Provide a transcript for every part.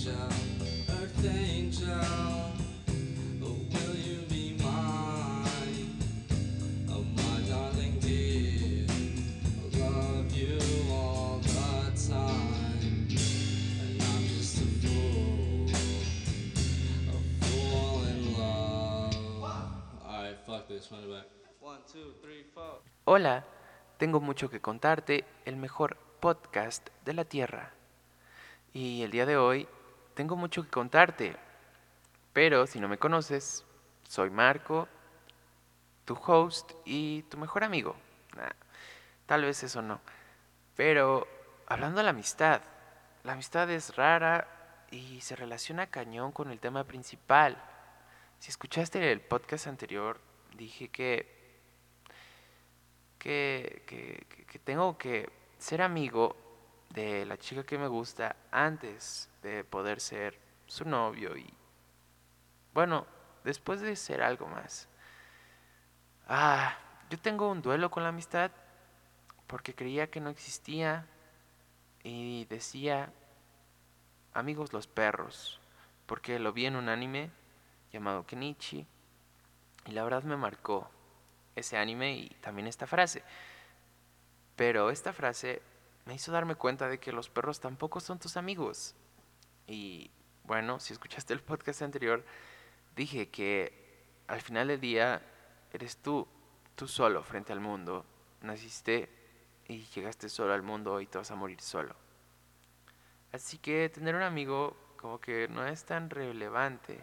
angel, earth angel. Oh, will you be mine? Oh, my darling dear, I love you all the time. And I'm just a fool, a fool in love. Alright, fuck this, run it back. One, two, three, four. Hola, tengo mucho que contarte, el mejor podcast de la Tierra. Y el día de hoy tengo mucho que contarte, pero si no me conoces, soy Marco, tu host y tu mejor amigo. Tal vez eso no. Pero hablando de la amistad, la amistad es rara y se relaciona cañón con el tema principal. Si escuchaste el podcast anterior, dije que, que- que tengo que ser amigo de la chica que me gusta antes de poder ser su novio y, bueno, después de ser algo más. Ah, yo tengo un duelo con la amistad porque creía que no existía y decía amigos los perros porque lo vi en un anime llamado Kenichi y la verdad me marcó ese anime y también esta frase. Pero esta frase me hizo darme cuenta de que los perros tampoco son tus amigos. Y bueno, si escuchaste el podcast anterior, dije que al final del día eres tú, tú solo frente al mundo. Naciste y llegaste solo al mundo y te vas a morir solo. Así que tener un amigo como que no es tan relevante.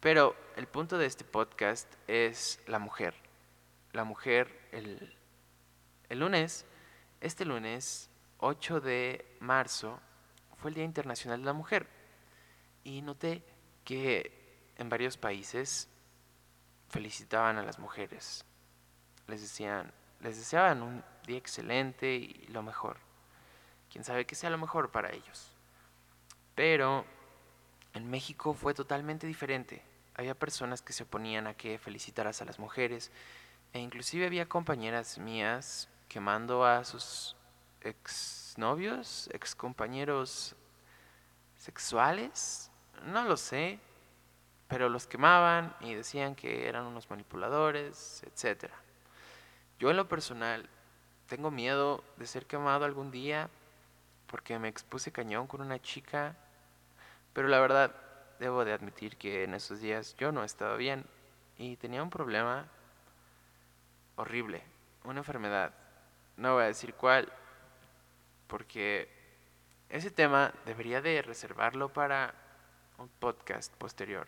Pero el punto de este podcast es la mujer. La mujer, el, el lunes, este lunes, 8 de marzo, fue el Día Internacional de la Mujer. Y noté que en varios países felicitaban a las mujeres. Les decían, les deseaban un día excelente y lo mejor. Quién sabe qué sea lo mejor para ellos. Pero en México fue totalmente diferente. Había personas que se oponían a que felicitaras a las mujeres e inclusive había compañeras mías quemando a sus exnovios, excompañeros sexuales, no lo sé, pero los quemaban y decían que eran unos manipuladores, etc. Yo en lo personal tengo miedo de ser quemado algún día porque me expuse cañón con una chica, pero la verdad debo de admitir que en esos días yo no estaba bien y tenía un problema horrible, una enfermedad. No voy a decir cuál, porque ese tema debería de reservarlo para un podcast posterior.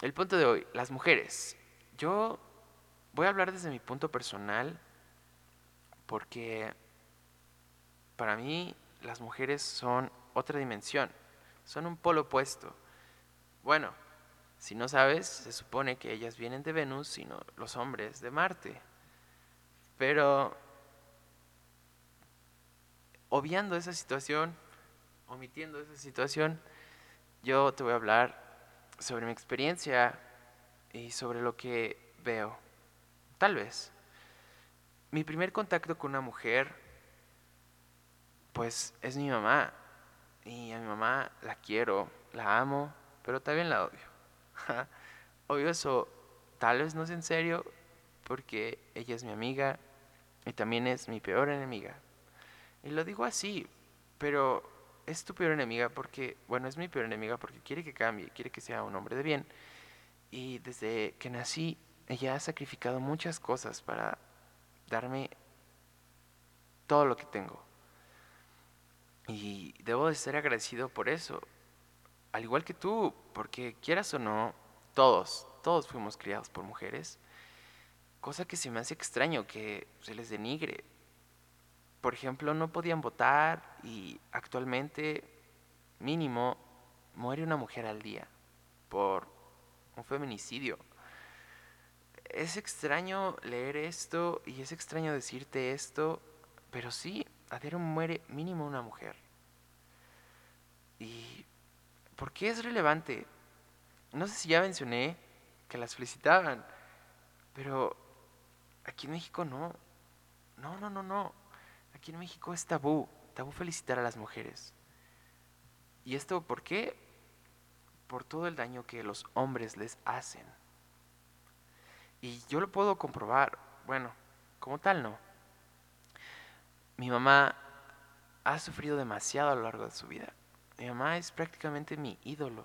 El punto de hoy, las mujeres. Yo voy a hablar desde mi punto personal porque para mí las mujeres son otra dimensión, son un polo opuesto. Bueno, si no sabes, se supone que ellas vienen de Venus, sino los hombres de Marte. Pero obviando esa situación, omitiendo esa situación, yo te voy a hablar sobre mi experiencia y sobre lo que veo. Tal vez. Mi primer contacto con una mujer, pues es mi mamá. Y a mi mamá la quiero, la amo, pero también la odio. Obvio eso, tal vez no es en serio, porque ella es mi amiga y también es mi peor enemiga. Y lo digo así, pero es tu peor enemiga porque, bueno, es mi peor enemiga porque quiere que cambie, quiere que sea un hombre de bien. Y desde que nací, ella ha sacrificado muchas cosas para darme todo lo que tengo. Y debo de ser agradecido por eso. Al igual que tú, porque quieras o no, todos, todos fuimos criados por mujeres. Cosa que se me hace extraño que se les denigre. Por ejemplo, no podían votar y actualmente, mínimo, muere una mujer al día por un feminicidio. Es extraño leer esto y es extraño decirte esto, pero sí, a diario muere mínimo una mujer. ¿Y por qué es relevante? No sé si ya mencioné que las felicitaban, pero aquí en México no. No, no, no, no. Aquí en México es tabú, tabú felicitar a las mujeres. ¿Y esto por qué? Por todo el daño que los hombres les hacen. Y yo lo puedo comprobar. Bueno, como tal no. Mi mamá ha sufrido demasiado a lo largo de su vida. Mi mamá es prácticamente mi ídolo.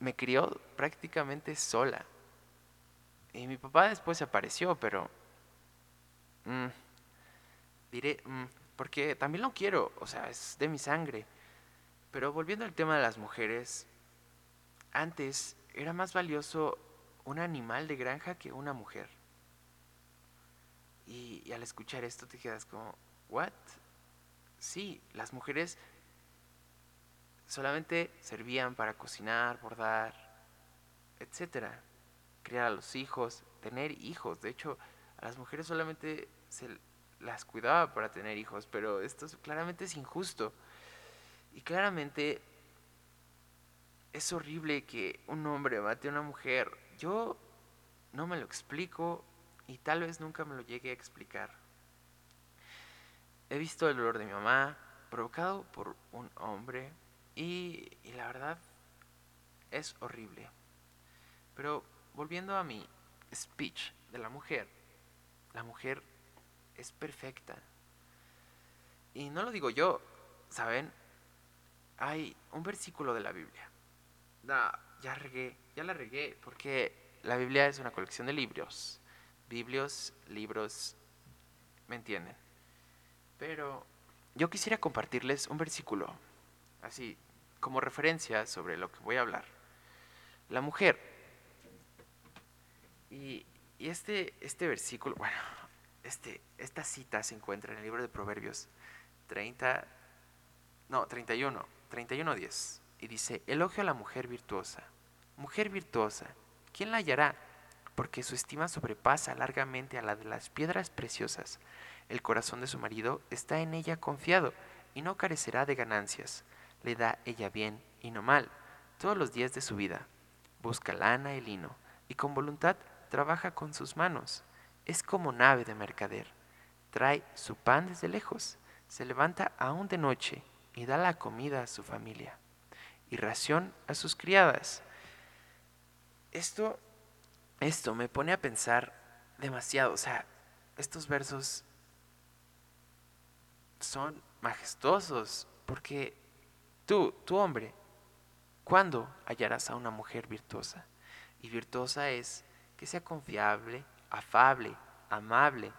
Me crió prácticamente sola. Y mi papá después apareció, pero... mm, diré, mm, porque también lo quiero, o sea, es de mi sangre. Pero volviendo al tema de las mujeres, antes era más valioso un animal de granja que una mujer. Y, al escuchar esto te quedas como, ¿what? Sí, las mujeres solamente servían para cocinar, bordar, etcétera, criar a los hijos, tener hijos. De hecho, a las mujeres solamente se las cuidaba para tener hijos, pero esto es- claramente es injusto. Y claramente es horrible que un hombre mate a una mujer. Yo no me lo explico y tal vez nunca me lo llegue a explicar. He visto el dolor de mi mamá provocado por un hombre y, y la verdad es horrible. Pero volviendo a mi speech de la mujer, la mujer es perfecta. Y no lo digo yo, ¿saben? Hay un versículo de la Biblia. Ya regué, ya la regué, porque la Biblia es una colección de libros. Biblios, libros, ¿me entienden? Pero yo quisiera compartirles un versículo, así como referencia sobre lo que voy a hablar. La mujer. Y, y este, este versículo, bueno, este, esta cita se encuentra en el libro de Proverbios 30, no, 31, 31, 10. Y dice, elogio a la mujer virtuosa. Mujer virtuosa, ¿quién la hallará? Porque su estima sobrepasa largamente a la de las piedras preciosas. El corazón de su marido está en ella confiado y no carecerá de ganancias. Le da ella bien y no mal todos los días de su vida. Busca lana y lino y con voluntad trabaja con sus manos. Es como nave de mercader. Trae su pan desde lejos. Se levanta aún de noche y da la comida a su familia y ración a sus criadas. Esto, esto me pone a pensar demasiado. O sea, estos versos son majestuosos porque tú, tu hombre, ¿cuándo hallarás a una mujer virtuosa? Y virtuosa es que sea confiable, afable, amable,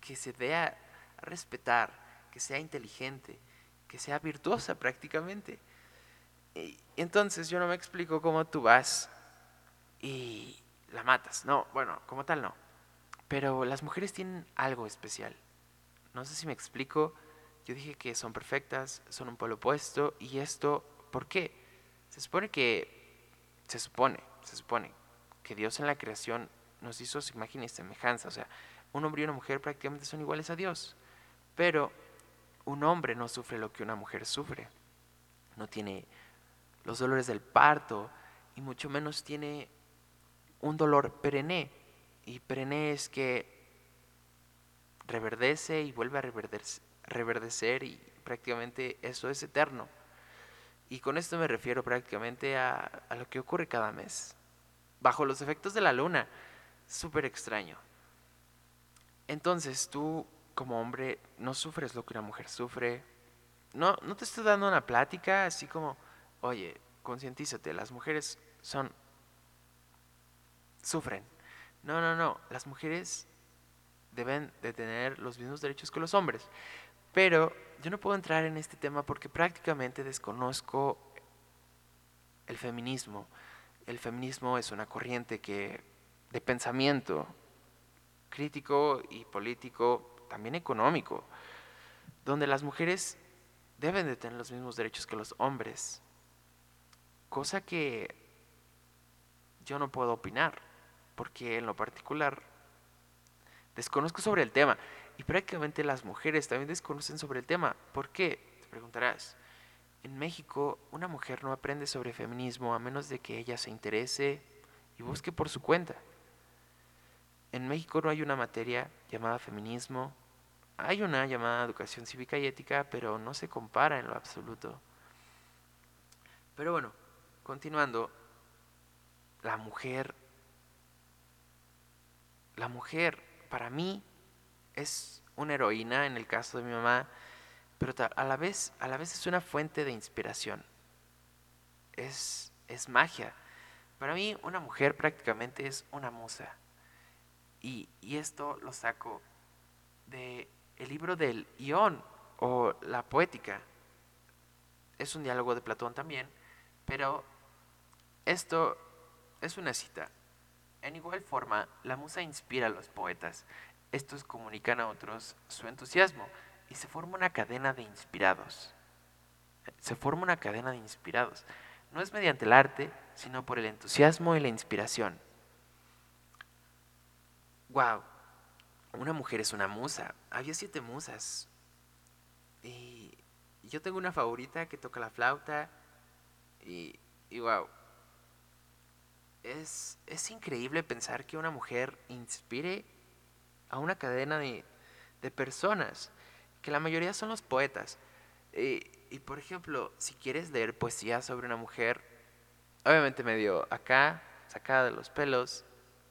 que se dé a a respetar, que sea inteligente, que sea virtuosa prácticamente. Y entonces yo no me explico cómo tú vas y la matas. No, bueno, como tal no. Pero las mujeres tienen algo especial. No sé si me explico. Yo dije que son perfectas, son un polo opuesto. ¿Y esto por qué? Se supone que. Se supone, se supone que Dios en la creación nos hizo su imagen y semejanza. O sea, un hombre y una mujer prácticamente son iguales a Dios. Pero un hombre no sufre lo que una mujer sufre. No tiene los dolores del parto y mucho menos tiene un dolor perenne. Y perenne es que reverdece y vuelve a reverdec- reverdecer y prácticamente eso es eterno. Y con esto me refiero prácticamente a, a lo que ocurre cada mes. Bajo los efectos de la luna. Súper extraño. Entonces tú como hombre no sufres lo que una mujer sufre. No, no te estoy dando una plática así como, oye, concientízate, las mujeres son... sufren. No, no, no, las mujeres deben de tener los mismos derechos que los hombres. Pero yo no puedo entrar en este tema porque prácticamente desconozco el feminismo. El feminismo es una corriente que de pensamiento crítico y político, también económico, donde las mujeres deben de tener los mismos derechos que los hombres, cosa que yo no puedo opinar, porque en lo particular desconozco sobre el tema y prácticamente las mujeres también desconocen sobre el tema. ¿Por qué? Te preguntarás. En México una mujer no aprende sobre feminismo a menos de que ella se interese y busque por su cuenta. En México no hay una materia llamada feminismo, hay una llamada educación cívica y ética, pero no se compara en lo absoluto. Pero bueno, continuando, la mujer, la mujer para mí es una heroína en el caso de mi mamá, pero a la vez, a la vez es una fuente de inspiración. Es, es magia. Para mí una mujer prácticamente es una musa. Y, esto lo saco de el libro del Ión o la poética. Es un diálogo de Platón también, pero esto es una cita. En igual forma, la musa inspira a los poetas. Estos comunican a otros su entusiasmo y se forma una cadena de inspirados. Se forma una cadena de inspirados. No es mediante el arte, sino por el entusiasmo y la inspiración. Wow, una mujer es una musa. Había siete musas. Y yo tengo una favorita que toca la flauta. Y, y wow, es, es increíble pensar que una mujer inspire a una cadena de, de personas, que la mayoría son los poetas. y por ejemplo, si quieres leer poesía sobre una mujer, obviamente medio acá, sacada de los pelos,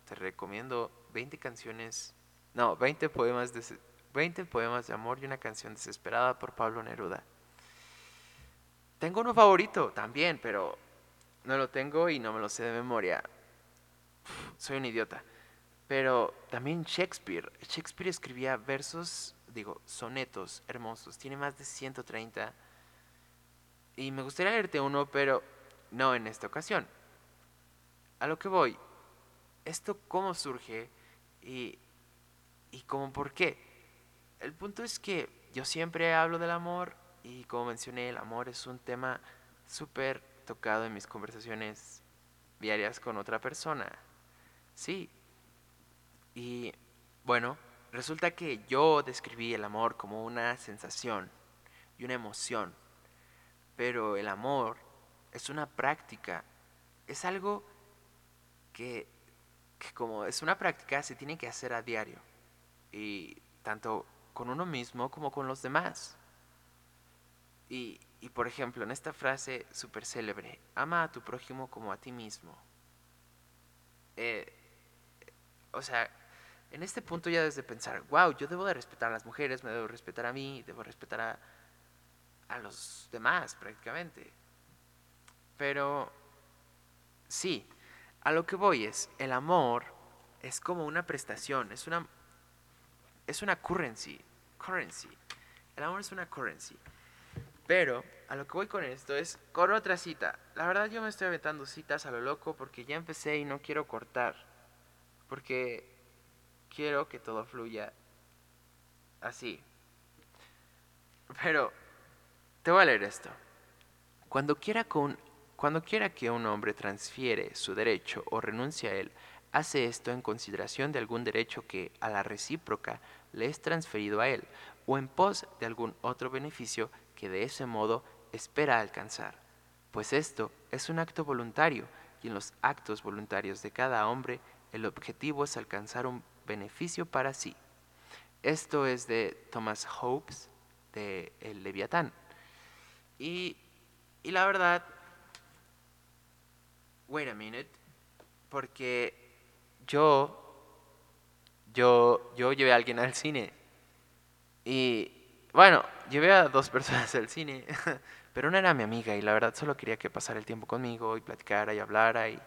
te recomiendo 20 canciones, no, 20 poemas de, 20 poemas de amor y una canción desesperada por Pablo Neruda. Tengo uno favorito también, pero no lo tengo y no me lo sé de memoria. soy un idiota. Pero también Shakespeare. Shakespeare escribía versos, digo, sonetos hermosos. Tiene más de 130. Y me gustaría leerte uno, pero no en esta ocasión. A lo que voy, esto cómo surge y, y cómo por qué. El punto es que yo siempre hablo del amor y como mencioné, el amor es un tema súper tocado en mis conversaciones diarias con otra persona. Sí. Y bueno, resulta que yo describí el amor como una sensación y una emoción. Pero el amor es una práctica, es algo que, que como es una práctica se tiene que hacer a diario. Y tanto con uno mismo como con los demás. Y, y por ejemplo, en esta frase súper célebre, ama a tu prójimo como a ti mismo. Eh, o sea, en este punto ya desde pensar, wow, yo debo de respetar a las mujeres, me debo respetar a mí, debo respetar a, a los demás prácticamente. Pero sí, a lo que voy es, el amor es como una prestación, es una, es una currency, currency. El amor es una currency. Pero a lo que voy con esto es con otra cita. La verdad yo me estoy aventando citas a lo loco porque ya empecé y no quiero cortar. Porque quiero que todo fluya así. Pero te voy a leer esto. Cuando quiera, con, cuando quiera que un hombre transfiere su derecho o renuncia a él, hace esto en consideración de algún derecho que a la recíproca le es transferido a él o en pos de algún otro beneficio que de ese modo espera alcanzar, pues esto es un acto voluntario y en los actos voluntarios de cada hombre el objetivo es alcanzar un beneficio para sí. Esto es de Thomas Hobbes, de El Leviatán. Y, y la verdad, wait a minute, porque yo, yo, yo llevé a alguien al cine y bueno, llevé a dos personas al cine, pero una era mi amiga y la verdad solo quería que pasara el tiempo conmigo y platicara y hablara y,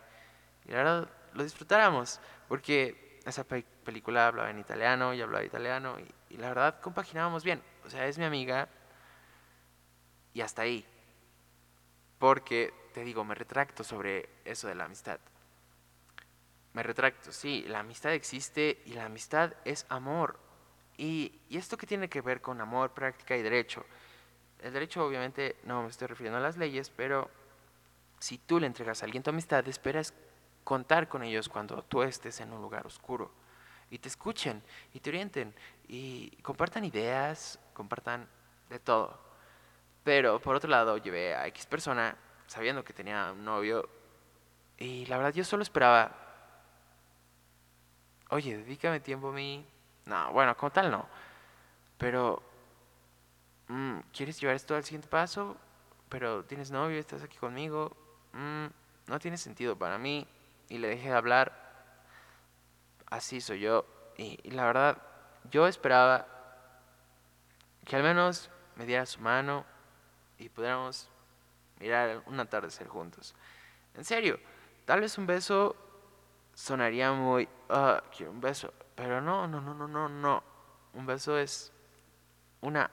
la verdad lo disfrutáramos, porque esa película hablaba en italiano y hablaba italiano y, y la verdad compaginábamos bien. O sea, es mi amiga y hasta ahí. Porque, te digo, me retracto sobre eso de la amistad. Me retracto, sí, la amistad existe y la amistad es amor. Y, esto que tiene que ver con amor, práctica y derecho. El derecho obviamente no me estoy refiriendo a las leyes, pero si tú le entregas a alguien tu amistad, esperas contar con ellos cuando tú estés en un lugar oscuro. Y te escuchen y te orienten y compartan ideas, compartan de todo. Pero por otro lado, llevé a X persona sabiendo que tenía un novio y la verdad yo solo esperaba, oye, dedícame tiempo a mí, no, bueno, como tal no. Pero, mm, ¿quieres llevar esto al siguiente paso? pero tienes novio, estás aquí conmigo, mm, no tiene sentido para mí. Y le dejé de hablar, así soy yo. Y, y la verdad, yo esperaba que al menos me diera su mano y pudiéramos mirar un atardecer juntos. En serio, tal vez un beso sonaría muy, ah, quiero un beso, pero no, no, no, no, no, no. Un beso es una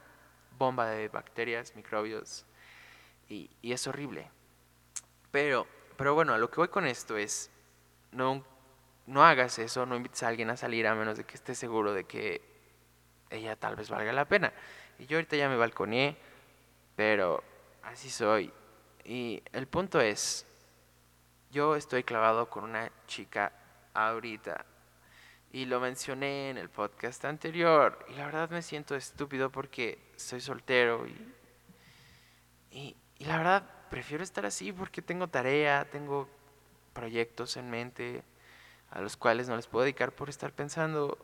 bomba de bacterias, microbios y, y es horrible. Pero, pero bueno, a lo que voy con esto es, no, no hagas eso, no invites a alguien a salir a menos de que estés seguro de que ella tal vez valga la pena. Y yo ahorita ya me balconeé, pero así soy. Y el punto es, yo estoy clavado con una chica ahorita. Y lo mencioné en el podcast anterior. Y la verdad me siento estúpido porque soy soltero. Y, y, la verdad prefiero estar así porque tengo tarea, tengo proyectos en mente a los cuales no les puedo dedicar por estar pensando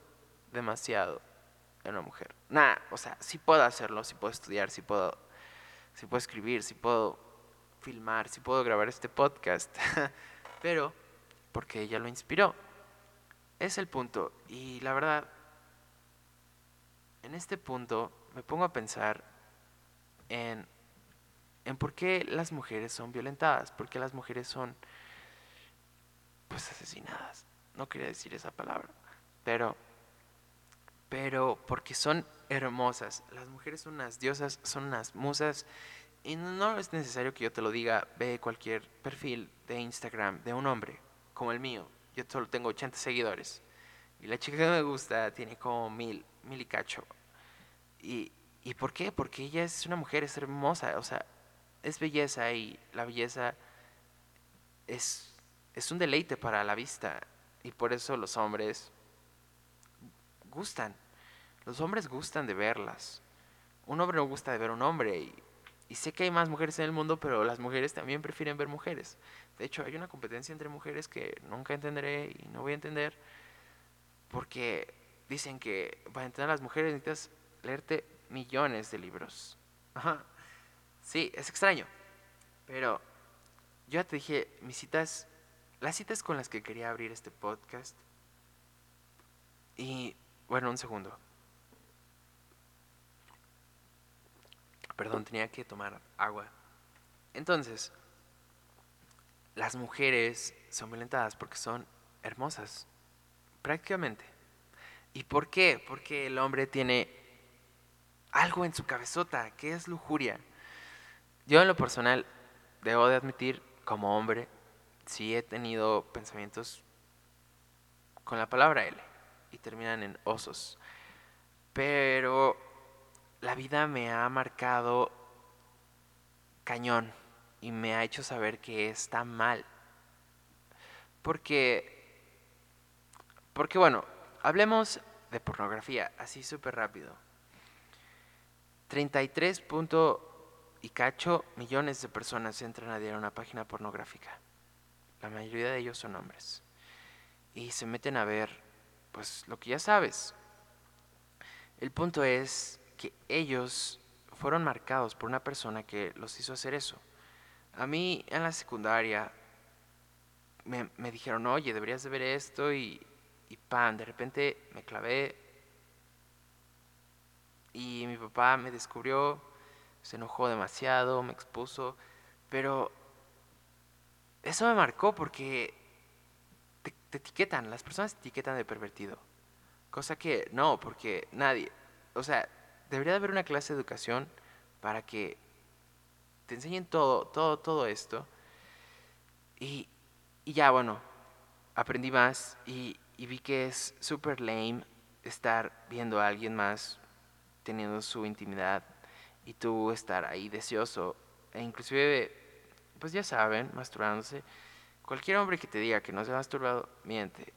demasiado en una mujer. Nada, o sea, sí puedo hacerlo, sí puedo estudiar, sí puedo, sí puedo escribir, sí puedo filmar, sí puedo grabar este podcast, pero porque ella lo inspiró. Es el punto. Y la verdad, en este punto me pongo a pensar en, en por qué las mujeres son violentadas, por qué las mujeres son pues asesinadas. No quería decir esa palabra, pero pero porque son hermosas. Las mujeres son unas diosas, son unas musas. Y no es necesario que yo te lo diga, ve cualquier perfil de Instagram de un hombre como el mío. Yo solo tengo 80 seguidores. Y la chica que me gusta tiene como mil, mil y cacho. ¿Y, ¿Y por qué? Porque ella es una mujer, es hermosa. O sea, es belleza y la belleza es, es un deleite para la vista. Y por eso los hombres gustan. Los hombres gustan de verlas. Un hombre no gusta de ver un hombre y, y, sé que hay más mujeres en el mundo, pero las mujeres también prefieren ver mujeres. De hecho, hay una competencia entre mujeres que nunca entenderé y no voy a entender porque dicen que para entender a las mujeres necesitas leerte millones de libros. Ajá. Sí, es extraño. Pero yo ya te dije, mis citas, las citas con las que quería abrir este podcast. Y bueno, un segundo. Perdón, tenía que tomar agua. Entonces, las mujeres son violentadas porque son hermosas, prácticamente. ¿Y por qué? Porque el hombre tiene algo en su cabezota, que es lujuria. Yo en lo personal, debo de admitir, como hombre, sí he tenido pensamientos con la palabra L y terminan en osos. Pero la vida me ha marcado cañón y me ha hecho saber que está mal. Porque, porque bueno, hablemos de pornografía, así súper rápido. 33 y cacho millones de personas entran a diario a una página pornográfica. La mayoría de ellos son hombres. Y se meten a ver pues lo que ya sabes. El punto es que ellos fueron marcados por una persona que los hizo hacer eso. A mí en la secundaria me, me dijeron, oye, deberías de ver esto y, y pan, de repente me clavé y mi papá me descubrió, se enojó demasiado, me expuso, pero eso me marcó porque etiquetan, las personas te etiquetan de pervertido. Cosa que no, porque nadie, o sea, debería de haber una clase de educación para que te enseñen todo, todo, todo esto. Y, y ya, bueno, aprendí más y, y vi que es súper lame estar viendo a alguien más teniendo su intimidad y tú estar ahí deseoso e inclusive, pues ya saben, masturbándose. Cualquier hombre que te diga que no se ha masturbado, miente.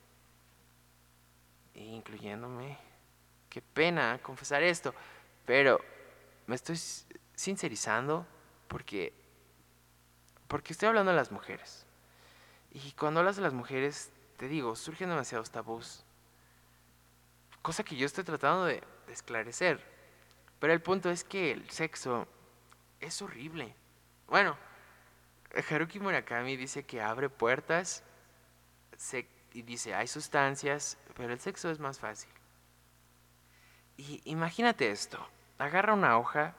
Incluyéndome. Qué pena confesar esto. Pero me estoy sincerizando porque, porque estoy hablando de las mujeres. Y cuando hablas de las mujeres, te digo, surgen demasiados tabús. Cosa que yo estoy tratando de, esclarecer. Pero el punto es que el sexo es horrible. Bueno, Haruki Murakami dice que abre puertas se- y dice, hay sustancias, pero el sexo es más fácil. Y imagínate esto, agarra una hoja,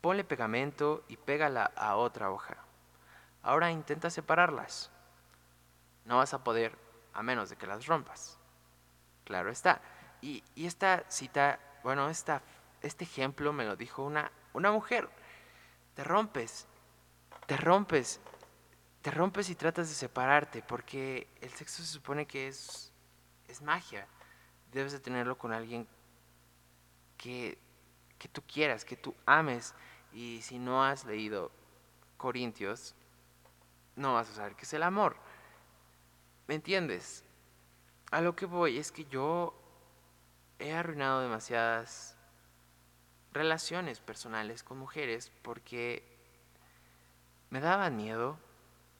ponle pegamento y pégala a otra hoja. Ahora intenta separarlas. No vas a poder a menos de que las rompas. Claro está. Y, y esta cita, bueno, esta, este ejemplo me lo dijo una, una mujer. Te rompes, te rompes, te rompes y tratas de separarte, porque el sexo se supone que es, es magia. Debes de tenerlo con alguien que, que tú quieras, que tú ames. Y si no has leído Corintios, no vas a saber qué es el amor. ¿Me entiendes? A lo que voy es que yo he arruinado demasiadas relaciones personales con mujeres porque me daban miedo,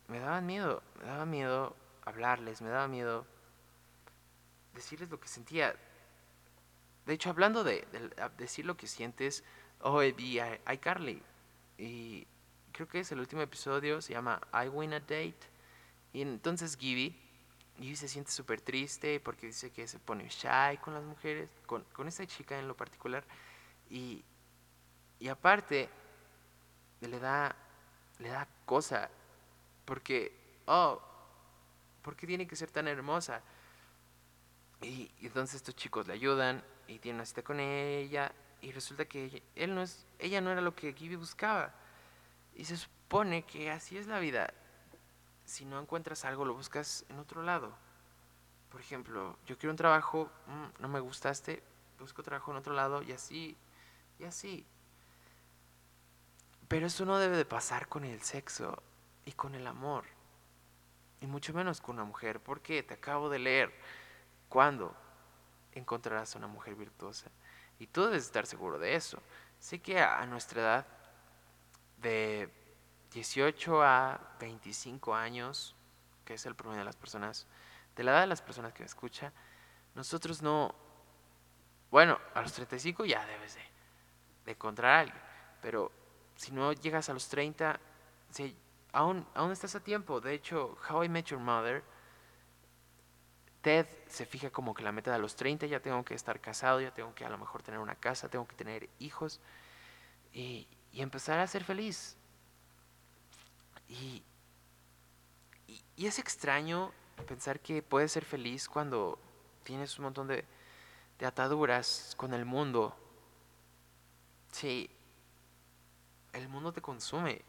me daban miedo, me daba miedo hablarles, me daba miedo decirles lo que sentía. De hecho, hablando de, decir lo que sientes, hoy vi a iCarly y creo que es el último episodio, se llama I Win a Date. Y entonces Gibby, Gibby se siente súper triste porque dice que se pone shy con las mujeres, con, con esta chica en lo particular. Y, y aparte, le da, le da cosa, porque, oh, ¿por qué tiene que ser tan hermosa? Y entonces estos chicos le ayudan y tienen una cita con ella y resulta que él no es, ella no era lo que Gibby buscaba. Y se supone que así es la vida. Si no encuentras algo, lo buscas en otro lado. Por ejemplo, yo quiero un trabajo, mm, no me gustaste, busco trabajo en otro lado y así, y así. Pero eso no debe de pasar con el sexo y con el amor. Y mucho menos con una mujer, porque te acabo de leer. ¿Cuándo encontrarás una mujer virtuosa? Y tú debes estar seguro de eso. Sé que a nuestra edad, de 18 a 25 años, que es el promedio de las personas, de la edad de las personas que me escuchan, nosotros no, bueno, a los 35 ya debes de, de encontrar a alguien, pero si no llegas a los 30, sí, aún, aún estás a tiempo. De hecho, How I Met Your Mother, Ted se fija como que la meta de los 30 ya tengo que estar casado, ya tengo que a lo mejor tener una casa, tengo que tener hijos y, empezar a ser feliz. Y, y, y es extraño pensar que puedes ser feliz cuando tienes un montón de, de ataduras con el mundo. Sí, el mundo te consume.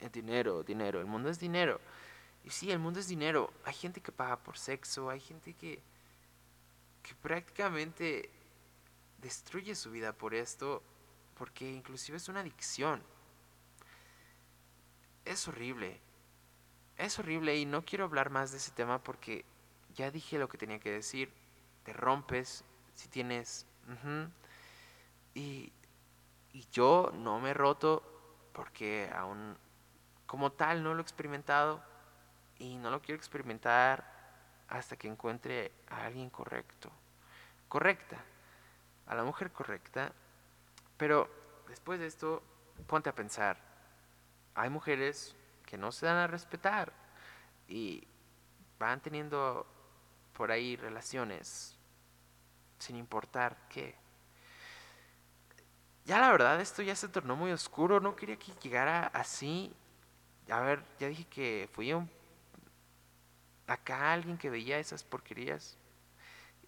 El dinero, dinero, el mundo es dinero. Y sí, el mundo es dinero. Hay gente que paga por sexo, hay gente que, que prácticamente destruye su vida por esto, porque inclusive es una adicción. Es horrible. Es horrible y no quiero hablar más de ese tema porque ya dije lo que tenía que decir. Te rompes si tienes... y, y yo no me he roto porque aún como tal no lo he experimentado y no lo quiero experimentar hasta que encuentre a alguien correcto. Correcta. A la mujer correcta. Pero después de esto, ponte a pensar. Hay mujeres que no se dan a respetar y van teniendo por ahí relaciones sin importar qué. Ya la verdad, esto ya se tornó muy oscuro. No quería que llegara así. A ver, ya dije que fui un acá alguien que veía esas porquerías.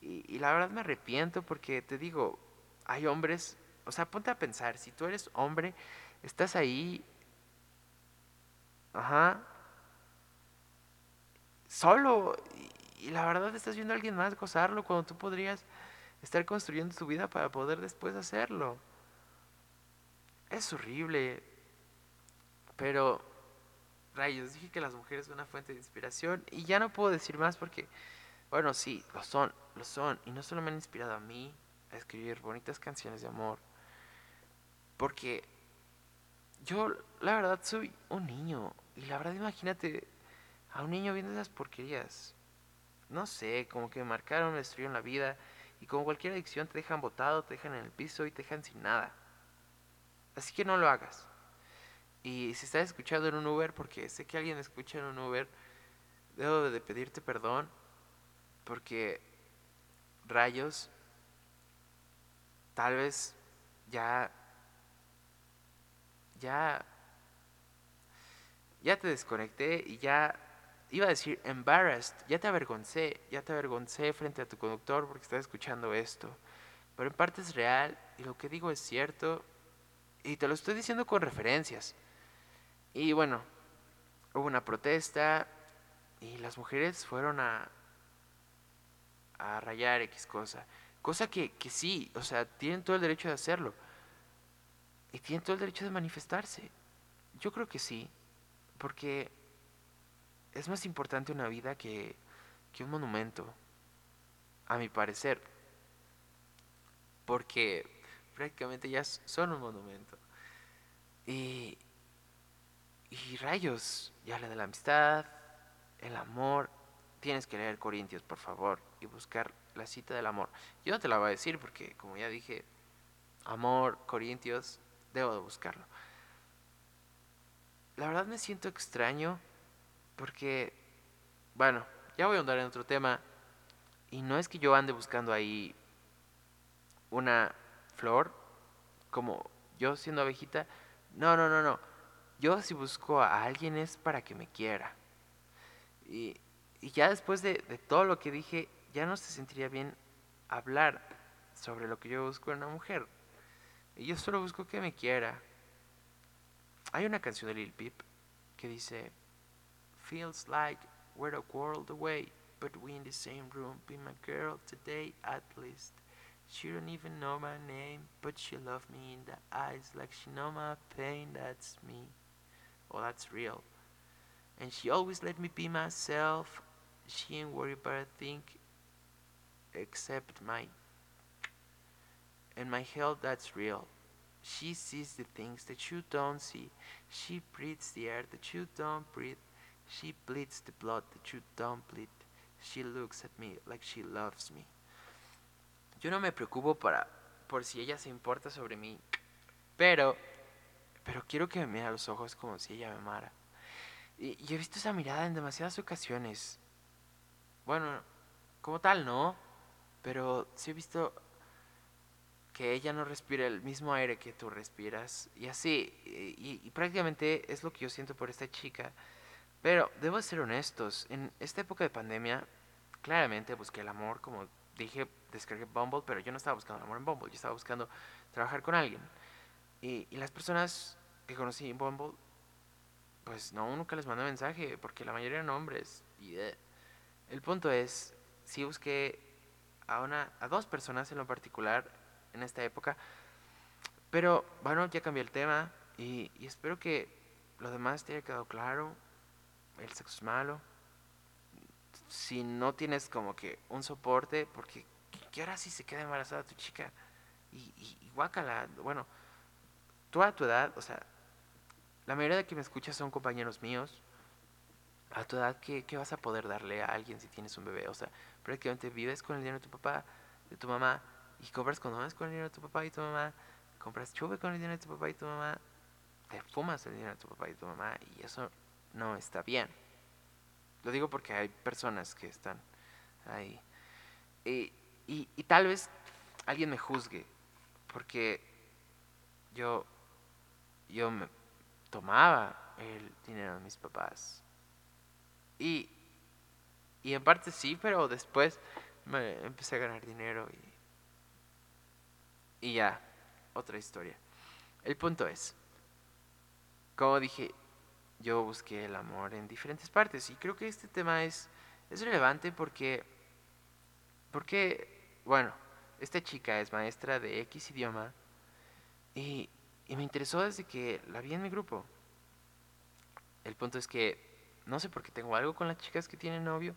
Y, y la verdad me arrepiento porque te digo, hay hombres, o sea, ponte a pensar, si tú eres hombre, estás ahí, ajá, solo, y, y la verdad estás viendo a alguien más gozarlo cuando tú podrías estar construyendo tu vida para poder después hacerlo. Es horrible, pero rayos, dije que las mujeres son una fuente de inspiración y ya no puedo decir más porque, bueno, sí, lo son, lo son. Y no solo me han inspirado a mí a escribir bonitas canciones de amor, porque yo, la verdad, soy un niño. Y la verdad, imagínate a un niño viendo esas porquerías. No sé, como que me marcaron, me destruyeron la vida. Y como cualquier adicción, te dejan botado, te dejan en el piso y te dejan sin nada. Así que no lo hagas. Y si estás escuchando en un Uber, porque sé que alguien escucha en un Uber, debo de pedirte perdón, porque rayos, tal vez ya, ya, ya te desconecté y ya iba a decir embarrassed, ya te avergoncé, ya te avergoncé frente a tu conductor porque estás escuchando esto. Pero en parte es real y lo que digo es cierto y te lo estoy diciendo con referencias. Y bueno, hubo una protesta y las mujeres fueron a, a rayar X cosa. Cosa que, que sí, o sea, tienen todo el derecho de hacerlo. Y tienen todo el derecho de manifestarse. Yo creo que sí, porque es más importante una vida que, que un monumento, a mi parecer. Porque prácticamente ya son un monumento. Y, y rayos, ya habla de la amistad, el amor. Tienes que leer Corintios, por favor, y buscar la cita del amor. Yo no te la voy a decir porque, como ya dije, amor, Corintios, debo de buscarlo. La verdad me siento extraño porque, bueno, ya voy a andar en otro tema. Y no es que yo ande buscando ahí una flor, como yo siendo abejita. No, no, no, no. Yo si busco a alguien es para que me quiera. Y, ya después de, todo lo que dije, ya no se sentiría bien hablar sobre lo que yo busco en una mujer. Y yo solo busco que me quiera. Hay una canción de Lil Peep que dice, Feels like we're a world away, but we in the same room. Be my girl today at least. She don't even know my name, but she love me in the eyes like she know my pain. That's me. Oh, that's real. And she always let me be myself. She ain't worried about a thing except my and my health that's real. She sees the things that you don't see. She breathes the air that you don't breathe. She bleeds the blood that you don't bleed. She looks at me like she loves me. Yo no me preocupo para por si ella se importa sobre mí, pero pero quiero que me mire a los ojos como si ella me amara. Y, he visto esa mirada en demasiadas ocasiones. Bueno, como tal no, pero sí he visto que ella no respira el mismo aire que tú respiras y así y, y, prácticamente es lo que yo siento por esta chica pero debo ser honestos en esta época de pandemia claramente busqué el amor como dije descargué Bumble pero yo no estaba buscando el amor en Bumble yo estaba buscando trabajar con alguien y, las personas que conocí en Bumble pues no nunca les mandé mensaje porque la mayoría eran hombres y eh, el punto es sí busqué a una a dos personas en lo particular en esta época. Pero bueno, ya cambié el tema y, espero que lo demás te haya quedado claro. El sexo es malo. Si no tienes como que un soporte, porque ¿qué hora si se queda embarazada tu chica? Y, y, y guácala, bueno, tú a tu edad, o sea, la mayoría de que me escuchas son compañeros míos. A tu edad, ¿qué, ¿qué vas a poder darle a alguien si tienes un bebé? O sea, prácticamente vives con el dinero de tu papá, de tu mamá, y compras condones con el dinero de tu papá y tu mamá, compras chuve con el dinero de tu papá y tu mamá, te fumas el dinero de tu papá y tu mamá y eso no está bien. Lo digo porque hay personas que están ahí. Y, y, y tal vez alguien me juzgue porque yo, yo me tomaba el dinero de mis papás. Y, y en parte sí, pero después me empecé a ganar dinero y y ya, otra historia. El punto es, como dije, yo busqué el amor en diferentes partes y creo que este tema es, es relevante porque, porque, bueno, esta chica es maestra de X idioma y, y me interesó desde que la vi en mi grupo. El punto es que no sé por qué tengo algo con las chicas que tienen novio,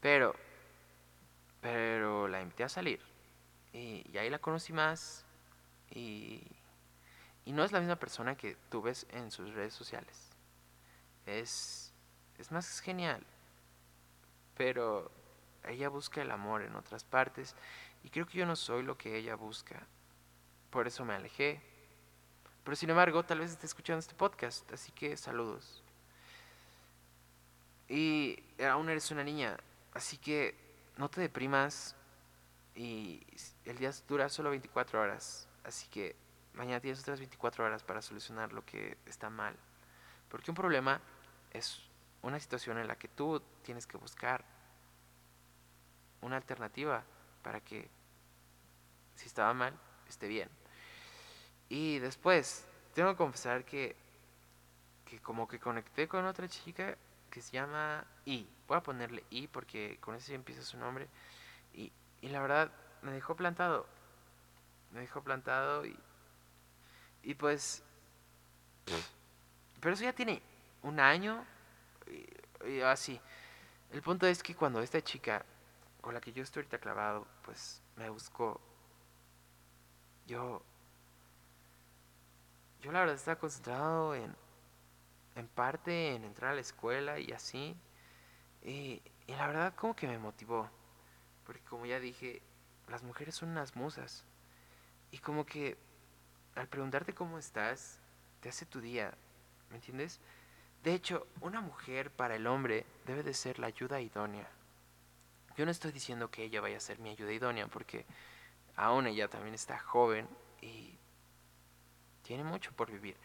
pero, pero la invité a salir y, ahí la conocí más y, y, no es la misma persona que tú ves en sus redes sociales. Es, es más genial, pero ella busca el amor en otras partes y creo que yo no soy lo que ella busca. Por eso me alejé. Pero sin embargo, tal vez esté escuchando este podcast, así que saludos. Y aún eres una niña, así que no te deprimas y el día dura solo 24 horas, así que mañana tienes otras 24 horas para solucionar lo que está mal. Porque un problema es una situación en la que tú tienes que buscar una alternativa para que si estaba mal, esté bien. Y después, tengo que confesar que, que como que conecté con otra chica que se llama I. Voy a ponerle I porque con ese empieza su nombre. Y, y la verdad, me dejó plantado. Me dejó plantado y, y pues... Pero eso ya tiene un año y, y así. El punto es que cuando esta chica con la que yo estoy ahorita clavado, pues me buscó, yo yo la verdad estaba concentrado en, en parte en entrar a la escuela y así. Y, y la verdad como que me motivó. Porque como ya dije, las mujeres son unas musas. Y como que al preguntarte cómo estás, te hace tu día. ¿Me entiendes? De hecho, una mujer para el hombre debe de ser la ayuda idónea. Yo no estoy diciendo que ella vaya a ser mi ayuda idónea porque aún ella también está joven y tiene mucho por vivir.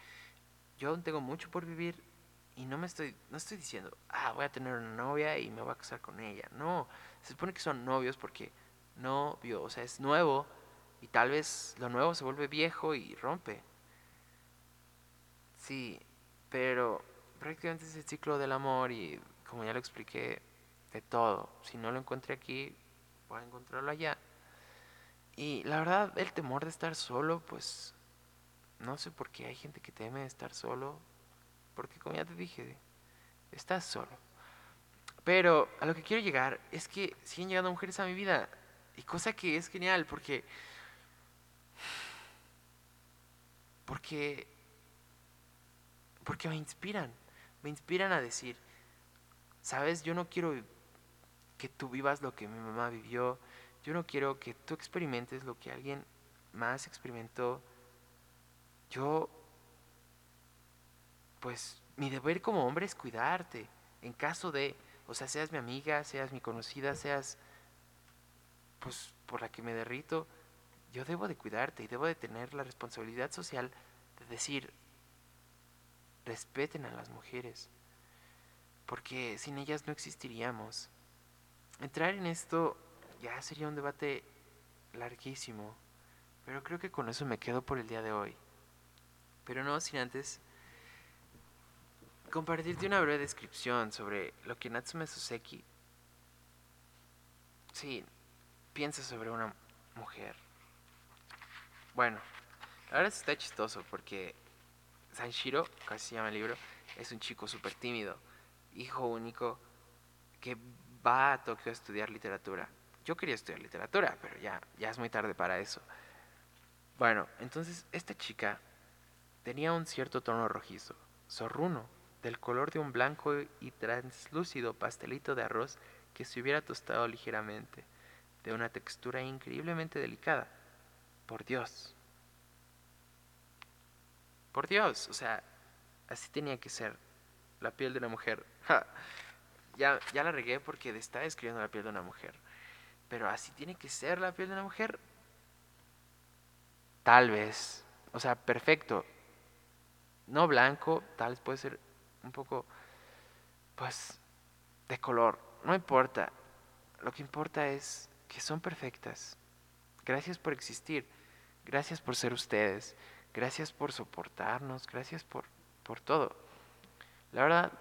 Yo tengo mucho por vivir y no me estoy, no estoy diciendo, ah, voy a tener una novia y me voy a casar con ella. No, se supone que son novios porque novio, o sea, es nuevo y tal vez lo nuevo se vuelve viejo y rompe. Sí, pero prácticamente es el ciclo del amor y como ya lo expliqué, de todo. Si no lo encontré aquí, voy a encontrarlo allá. Y la verdad, el temor de estar solo, pues no sé por qué hay gente que teme estar solo, porque como ya te dije, estás solo. Pero a lo que quiero llegar es que siguen llegando mujeres a mi vida, y cosa que es genial, porque... Porque... Porque me inspiran, me inspiran a decir, sabes, yo no quiero que tú vivas lo que mi mamá vivió, yo no quiero que tú experimentes lo que alguien más experimentó yo, pues mi deber como hombre es cuidarte. En caso de, o sea, seas mi amiga, seas mi conocida, seas, pues, por la que me derrito, yo debo de cuidarte y debo de tener la responsabilidad social de decir, respeten a las mujeres, porque sin ellas no existiríamos. Entrar en esto ya sería un debate larguísimo, pero creo que con eso me quedo por el día de hoy. Pero no sin antes compartirte una breve descripción sobre lo que Natsume Soseki sí piensa sobre una mujer. Bueno, ahora está chistoso porque Sanshiro, casi se llama el libro, es un chico súper tímido, hijo único, que va a Tokio a estudiar literatura. Yo quería estudiar literatura, pero ya, ya es muy tarde para eso. Bueno, entonces esta chica Tenía un cierto tono rojizo, zorruno, del color de un blanco y translúcido pastelito de arroz que se hubiera tostado ligeramente, de una textura increíblemente delicada. Por Dios. Por Dios, o sea, así tenía que ser la piel de una mujer. Ya, ya la regué porque está describiendo la piel de una mujer. Pero así tiene que ser la piel de una mujer. Tal vez. O sea, perfecto no blanco, tal vez puede ser un poco, pues, de color. No importa. Lo que importa es que son perfectas. Gracias por existir. Gracias por ser ustedes. Gracias por soportarnos. Gracias por, por todo. La verdad,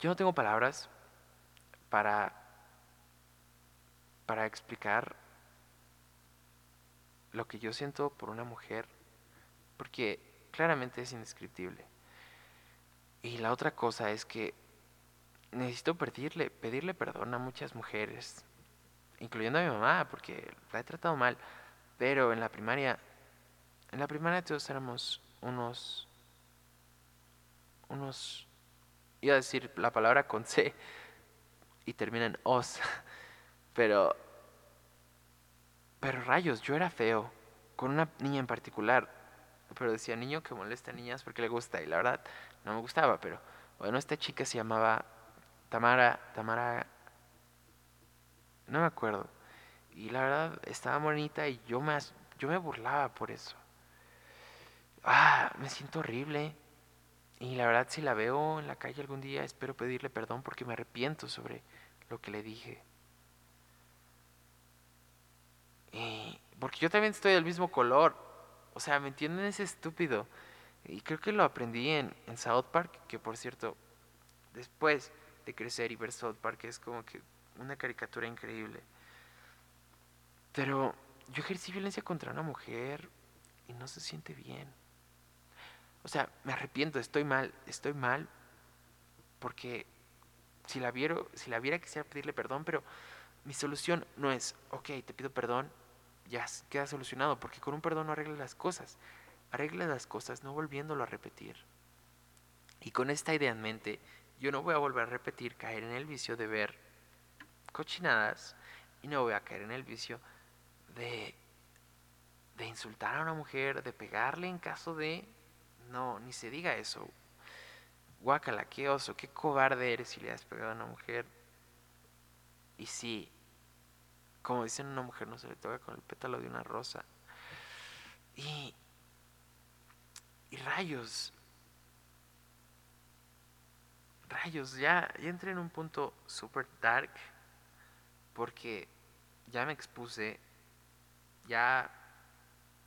yo no tengo palabras para, para explicar lo que yo siento por una mujer. Porque claramente es indescriptible. Y la otra cosa es que necesito pedirle, pedirle perdón a muchas mujeres, incluyendo a mi mamá, porque la he tratado mal. Pero en la primaria, en la primaria todos éramos unos, unos, iba a decir la palabra con C y termina en os, pero, pero rayos, yo era feo, con una niña en particular pero decía niño que molesta a niñas porque le gusta. Y la verdad, no me gustaba, pero bueno, esta chica se llamaba Tamara, Tamara, no me acuerdo. Y la verdad, estaba bonita y yo me, yo me burlaba por eso. Ah, me siento horrible. Y la verdad, si la veo en la calle algún día, espero pedirle perdón porque me arrepiento sobre lo que le dije. Porque yo también estoy del mismo color. O sea, ¿me entienden? Es estúpido. Y creo que lo aprendí en, South Park, que por cierto, después de crecer y ver South Park es como que una caricatura increíble. Pero yo ejercí violencia contra una mujer y no se siente bien. O sea, me arrepiento, estoy mal, estoy mal porque si la viero, si la viera quisiera pedirle perdón, pero mi solución no es, ok, te pido perdón, ya queda solucionado, porque con un perdón no las cosas. Arreglas las cosas no volviéndolo a repetir. Y con esta idea en mente, yo no voy a volver a repetir caer en el vicio de ver cochinadas y no voy a caer en el vicio de, de insultar a una mujer, de pegarle en caso de... No, ni se diga eso. Guácala, qué oso, qué cobarde eres si le has pegado a una mujer. Y sí, como dicen una mujer no se le toca con el pétalo de una rosa. Y, y rayos, rayos, ya, entré en un punto super dark porque ya me expuse, ya,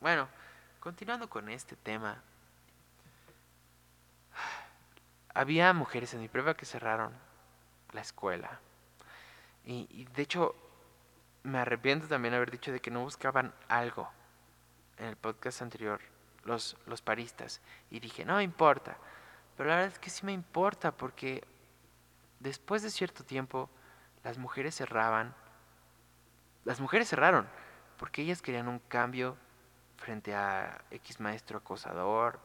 bueno, continuando con este tema, había mujeres en mi prueba que cerraron la escuela. Y, de hecho, me arrepiento también haber dicho de que no buscaban algo en el podcast anterior, los, los paristas. Y dije, no me importa. Pero la verdad es que sí me importa porque después de cierto tiempo las mujeres cerraban. Las mujeres cerraron porque ellas querían un cambio frente a X maestro acosador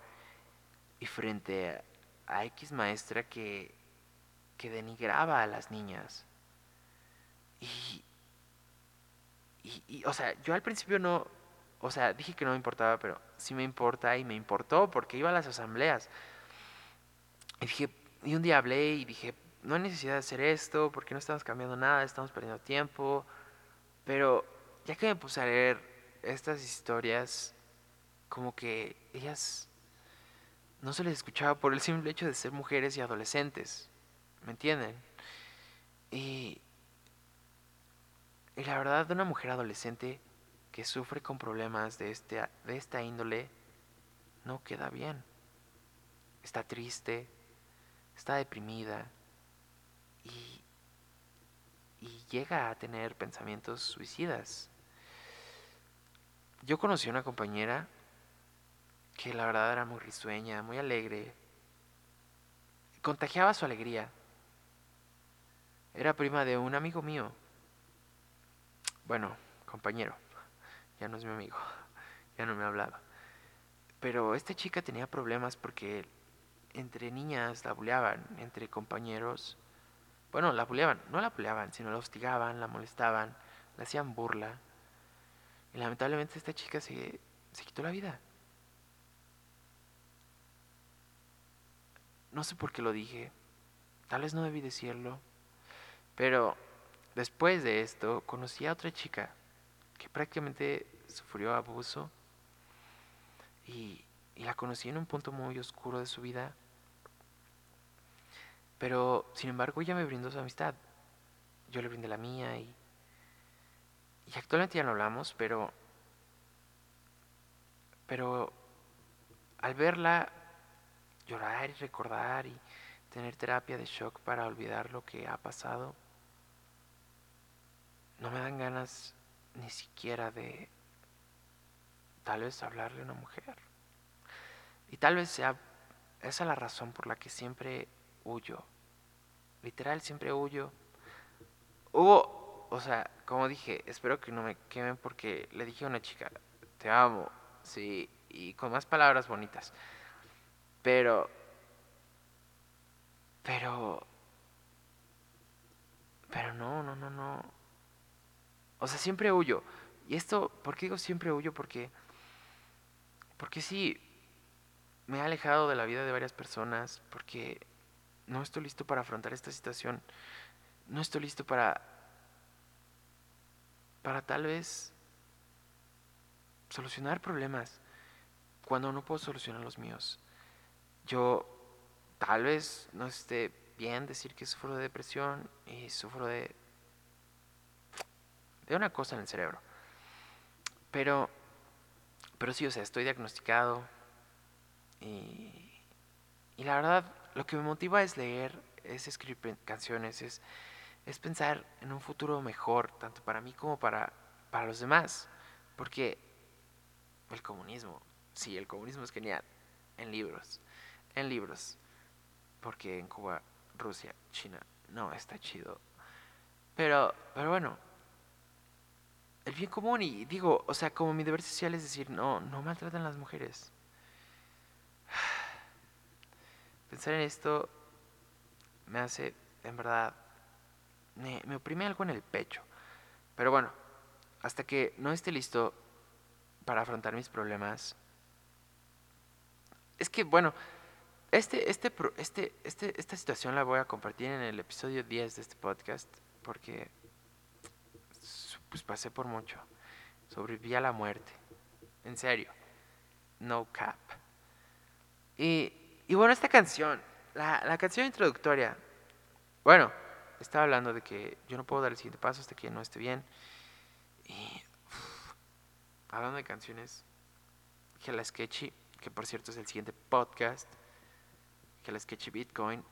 y frente a X maestra que, que denigraba a las niñas. Y, y, y, o sea, yo al principio no, o sea, dije que no me importaba, pero sí me importa y me importó porque iba a las asambleas. Y dije, y un día hablé y dije, no hay necesidad de hacer esto, porque no estamos cambiando nada, estamos perdiendo tiempo. Pero ya que me puse a leer estas historias, como que ellas no se les escuchaba por el simple hecho de ser mujeres y adolescentes, ¿me entienden? Y, y la verdad, de una mujer adolescente que sufre con problemas de, este, de esta índole, no queda bien. Está triste, está deprimida y, y llega a tener pensamientos suicidas. Yo conocí a una compañera que la verdad era muy risueña, muy alegre, contagiaba su alegría. Era prima de un amigo mío. Bueno, compañero. Ya no es mi amigo. Ya no me hablaba. Pero esta chica tenía problemas porque entre niñas la buleaban, entre compañeros. Bueno, la buleaban, no la buleaban, sino la hostigaban, la molestaban, la hacían burla. Y lamentablemente esta chica se, se quitó la vida. No sé por qué lo dije. Tal vez no debí decirlo. Pero después de esto conocí a otra chica que prácticamente sufrió abuso y, la conocí en un punto muy oscuro de su vida. Pero sin embargo ella me brindó su amistad. Yo le brindé la mía y, y actualmente ya no hablamos, pero, pero al verla llorar y recordar y tener terapia de shock para olvidar lo que ha pasado, no me dan ganas ni siquiera de tal vez hablarle a una mujer. Y tal vez sea esa la razón por la que siempre huyo. Literal, siempre huyo. Hubo, o sea, como dije, espero que no me quemen porque le dije a una chica, te amo, sí, y con más palabras bonitas. Pero, pero, pero no, no, no, no. O sea, siempre huyo. Y esto, ¿por qué digo siempre huyo? Porque, porque sí, me he alejado de la vida de varias personas porque no estoy listo para afrontar esta situación. No estoy listo para para tal vez solucionar problemas cuando no puedo solucionar los míos. Yo tal vez no esté bien decir que sufro de depresión y sufro de de una cosa en el cerebro. Pero pero sí, o sea, estoy diagnosticado y y la verdad lo que me motiva es leer, es escribir canciones, es es pensar en un futuro mejor, tanto para mí como para, para los demás. Porque el comunismo, sí, el comunismo es genial, en libros, en libros. Porque en Cuba, Rusia, China, no, está chido. Pero, pero bueno, el bien común y digo, o sea, como mi deber social es decir, no, no maltratan las mujeres. Pensar en esto me hace, en verdad, me, me oprime algo en el pecho. Pero bueno, hasta que no esté listo para afrontar mis problemas. Es que, bueno, este, este, este, este, esta situación la voy a compartir en el episodio 10 de este podcast porque pues pasé por mucho. Sobreviví a la muerte. En serio. No cap. Y, y bueno, esta canción, la, la canción introductoria, bueno, estaba hablando de que yo no puedo dar el siguiente paso hasta que no esté bien. Y hablando de canciones, que la Sketchy, que por cierto es el siguiente podcast, que la Sketchy Bitcoin,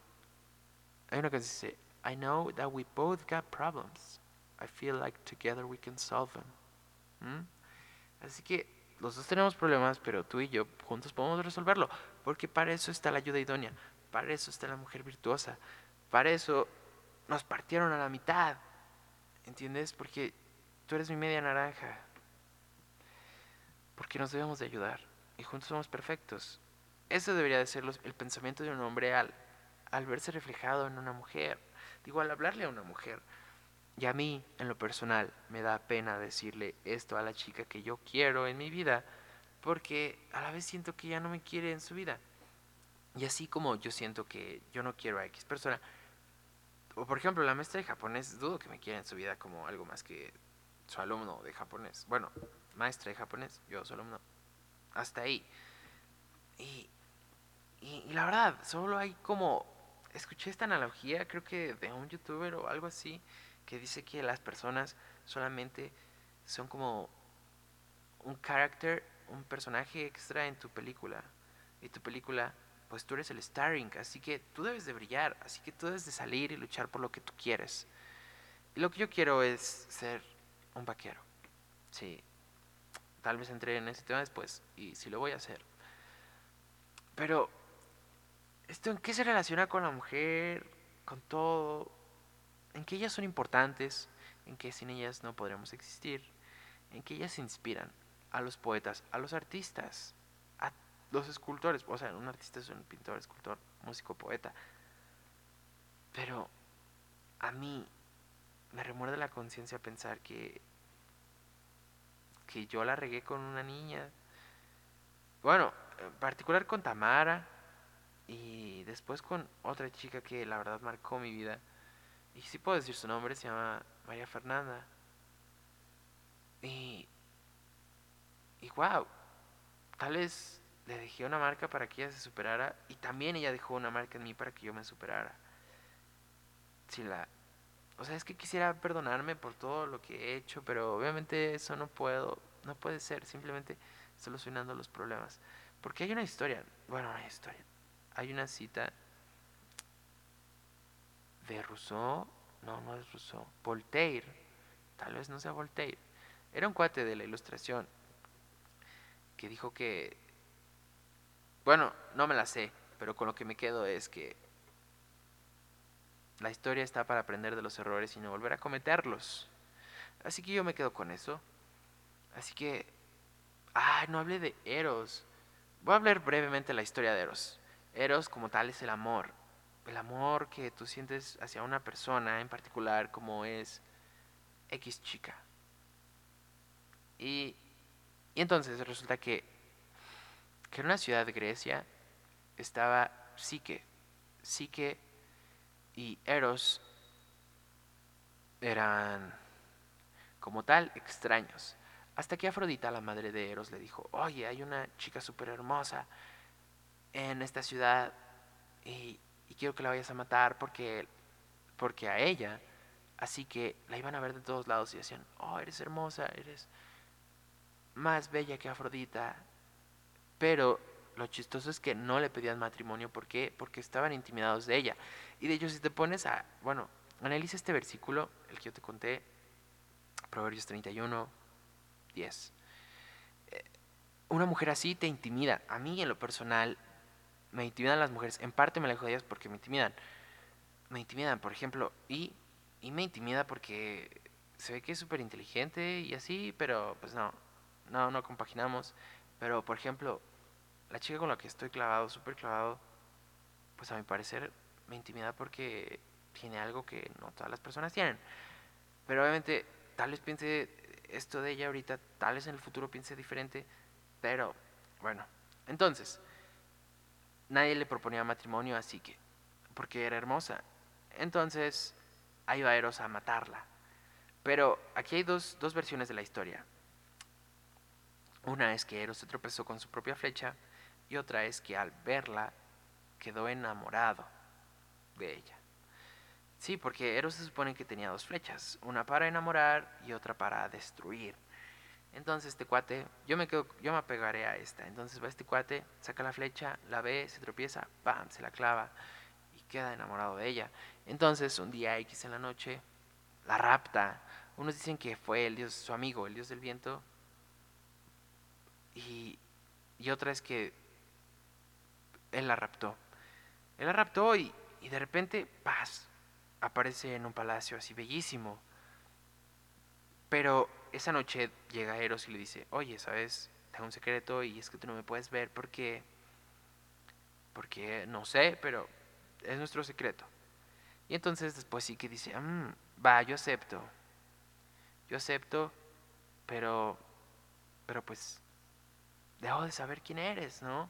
hay una canción que dice, I know that we both got problems. I feel like together we can solve them. ¿Mm? Así que los dos tenemos problemas, pero tú y yo juntos podemos resolverlo. Porque para eso está la ayuda idónea. Para eso está la mujer virtuosa. Para eso nos partieron a la mitad. ¿Entiendes? Porque tú eres mi media naranja. Porque nos debemos de ayudar. Y juntos somos perfectos. Eso debería de ser el pensamiento de un hombre al, al verse reflejado en una mujer. Digo, al hablarle a una mujer. Y a mí, en lo personal, me da pena decirle esto a la chica que yo quiero en mi vida, porque a la vez siento que ya no me quiere en su vida. Y así como yo siento que yo no quiero a X persona, o por ejemplo, la maestra de japonés, dudo que me quiera en su vida como algo más que su alumno de japonés. Bueno, maestra de japonés, yo su alumno. Hasta ahí. Y, y, la verdad, solo hay como... Escuché esta analogía, creo que de un youtuber o algo así, que dice que las personas solamente son como un character, un personaje extra en tu película. Y tu película pues tú eres el starring, así que tú debes de brillar, así que tú debes de salir y luchar por lo que tú quieres. Y lo que yo quiero es ser un vaquero. Sí, tal vez entré en ese tema después y sí lo voy a hacer. Pero, ¿esto en qué se relaciona con la mujer? Con todo. En que ellas son importantes, en que sin ellas no podremos existir, en que ellas inspiran a los poetas, a los artistas, los escultores, o sea, un artista es un pintor, escultor, músico, poeta. Pero a mí me remuerde la conciencia pensar que que yo la regué con una niña. Bueno, en particular con Tamara y después con otra chica que la verdad marcó mi vida. Y sí puedo decir su nombre, se llama María Fernanda. Y y wow, tal vez le dejé una marca para que ella se superara y también ella dejó una marca en mí para que yo me superara. Si la o sea, es que quisiera perdonarme por todo lo que he hecho, pero obviamente eso no puedo, no puede ser, simplemente solucionando los problemas. Porque hay una historia, bueno, hay historia. Hay una cita de Rousseau, no, no es Rousseau, Voltaire, tal vez no sea Voltaire. Era un cuate de la ilustración que dijo que bueno, no me la sé, pero con lo que me quedo es que la historia está para aprender de los errores y no volver a cometerlos. Así que yo me quedo con eso. Así que... Ah, no hablé de Eros. Voy a hablar brevemente de la historia de Eros. Eros como tal es el amor. El amor que tú sientes hacia una persona en particular como es X chica. Y, y entonces resulta que que en una ciudad de Grecia estaba Psique. Psique y Eros eran como tal extraños. Hasta que Afrodita, la madre de Eros, le dijo, oye, hay una chica súper hermosa en esta ciudad y, quiero que la vayas a matar porque, porque a ella, así que la iban a ver de todos lados y decían, oh, eres hermosa, eres más bella que Afrodita. Pero lo chistoso es que no le pedían matrimonio, ¿por qué? Porque estaban intimidados de ella. Y de hecho, si te pones a, bueno, analiza este versículo, el que yo te conté, Proverbios 31, 10. Eh, una mujer así te intimida. A mí, en lo personal, me intimidan las mujeres. En parte me alejo de ellas porque me intimidan. Me intimidan, por ejemplo, y, y me intimida porque se ve que es súper inteligente y así, pero pues no, no, no compaginamos. Pero, por ejemplo, la chica con la que estoy clavado, súper clavado, pues a mi parecer me intimida porque tiene algo que no todas las personas tienen. Pero obviamente, tal vez piense esto de ella ahorita, tal vez en el futuro piense diferente, pero bueno. Entonces, nadie le proponía matrimonio, así que, porque era hermosa. Entonces, ahí va Eros a matarla. Pero aquí hay dos, dos versiones de la historia. Una es que Eros se tropezó con su propia flecha y otra es que al verla quedó enamorado de ella. Sí, porque Eros se supone que tenía dos flechas, una para enamorar y otra para destruir. Entonces este cuate, yo me quedo, yo me apegaré a esta. Entonces va este cuate, saca la flecha, la ve, se tropieza, ¡pam! se la clava y queda enamorado de ella. Entonces un día X en la noche la rapta. Unos dicen que fue el dios, su amigo, el dios del viento. Y, y otra es que él la raptó. Él la raptó y, y de repente, paz, aparece en un palacio así bellísimo. Pero esa noche llega Eros y le dice, oye, ¿sabes? Tengo un secreto y es que tú no me puedes ver porque... Porque no sé, pero es nuestro secreto. Y entonces después sí que dice, mm, va, yo acepto. Yo acepto, pero... Pero pues... Debo de saber quién eres, ¿no?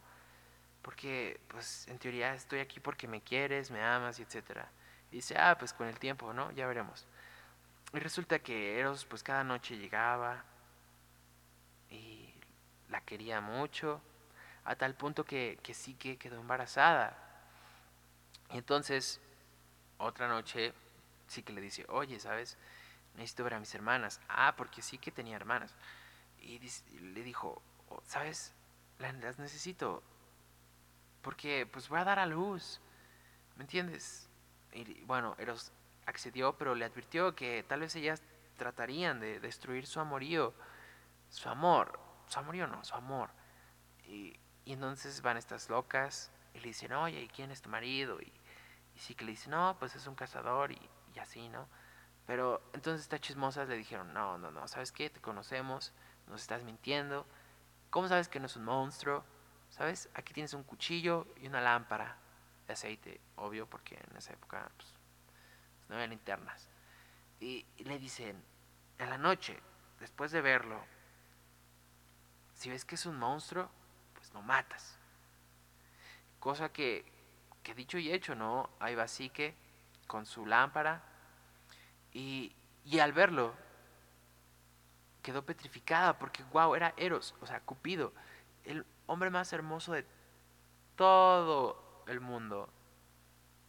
Porque, pues, en teoría estoy aquí porque me quieres, me amas, y etcétera. Y dice, ah, pues con el tiempo, ¿no? Ya veremos. Y resulta que Eros pues cada noche llegaba y la quería mucho, a tal punto que, que sí que quedó embarazada. Y entonces, otra noche, sí que le dice, oye, ¿sabes? Necesito ver a mis hermanas. Ah, porque sí que tenía hermanas. Y, le dijo, oh, ¿sabes? Las necesito. Porque pues voy a dar a luz. ¿Me entiendes? Y bueno, Eros accedió, pero le advirtió que tal vez ellas tratarían de destruir su amorío, su amor, su amorío no, su amor. Y, entonces van estas locas y le dicen, oye, ¿y quién es tu marido? Y, sí que le dicen, no, pues es un cazador y, y así, ¿no? Pero entonces estas chismosas le dijeron, no, no, no, ¿sabes qué? Te conocemos, nos estás mintiendo. ¿Cómo sabes que no es un monstruo? ¿Sabes? Aquí tienes un cuchillo y una lámpara de aceite, obvio, porque en esa época pues, no había linternas. Y, le dicen, en la noche, después de verlo, si ves que es un monstruo, pues lo matas. Cosa que, que dicho y hecho, ¿no? Ahí va Psique con su lámpara y, y al verlo quedó petrificada porque, wow, era Eros, o sea, Cupido, el hombre más hermoso de todo el mundo.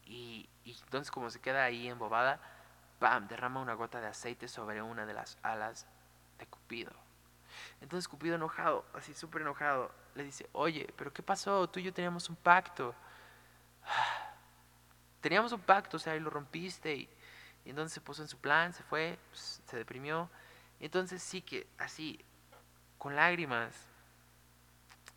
Y, y entonces como se queda ahí embobada, ¡pam! derrama una gota de aceite sobre una de las alas de Cupido. Entonces Cupido enojado, así súper enojado, le dice, oye, pero ¿qué pasó? Tú y yo teníamos un pacto. Teníamos un pacto, o sea, y lo rompiste. Y, entonces se puso en su plan, se fue, pues, se deprimió. Y entonces sí que así, con lágrimas,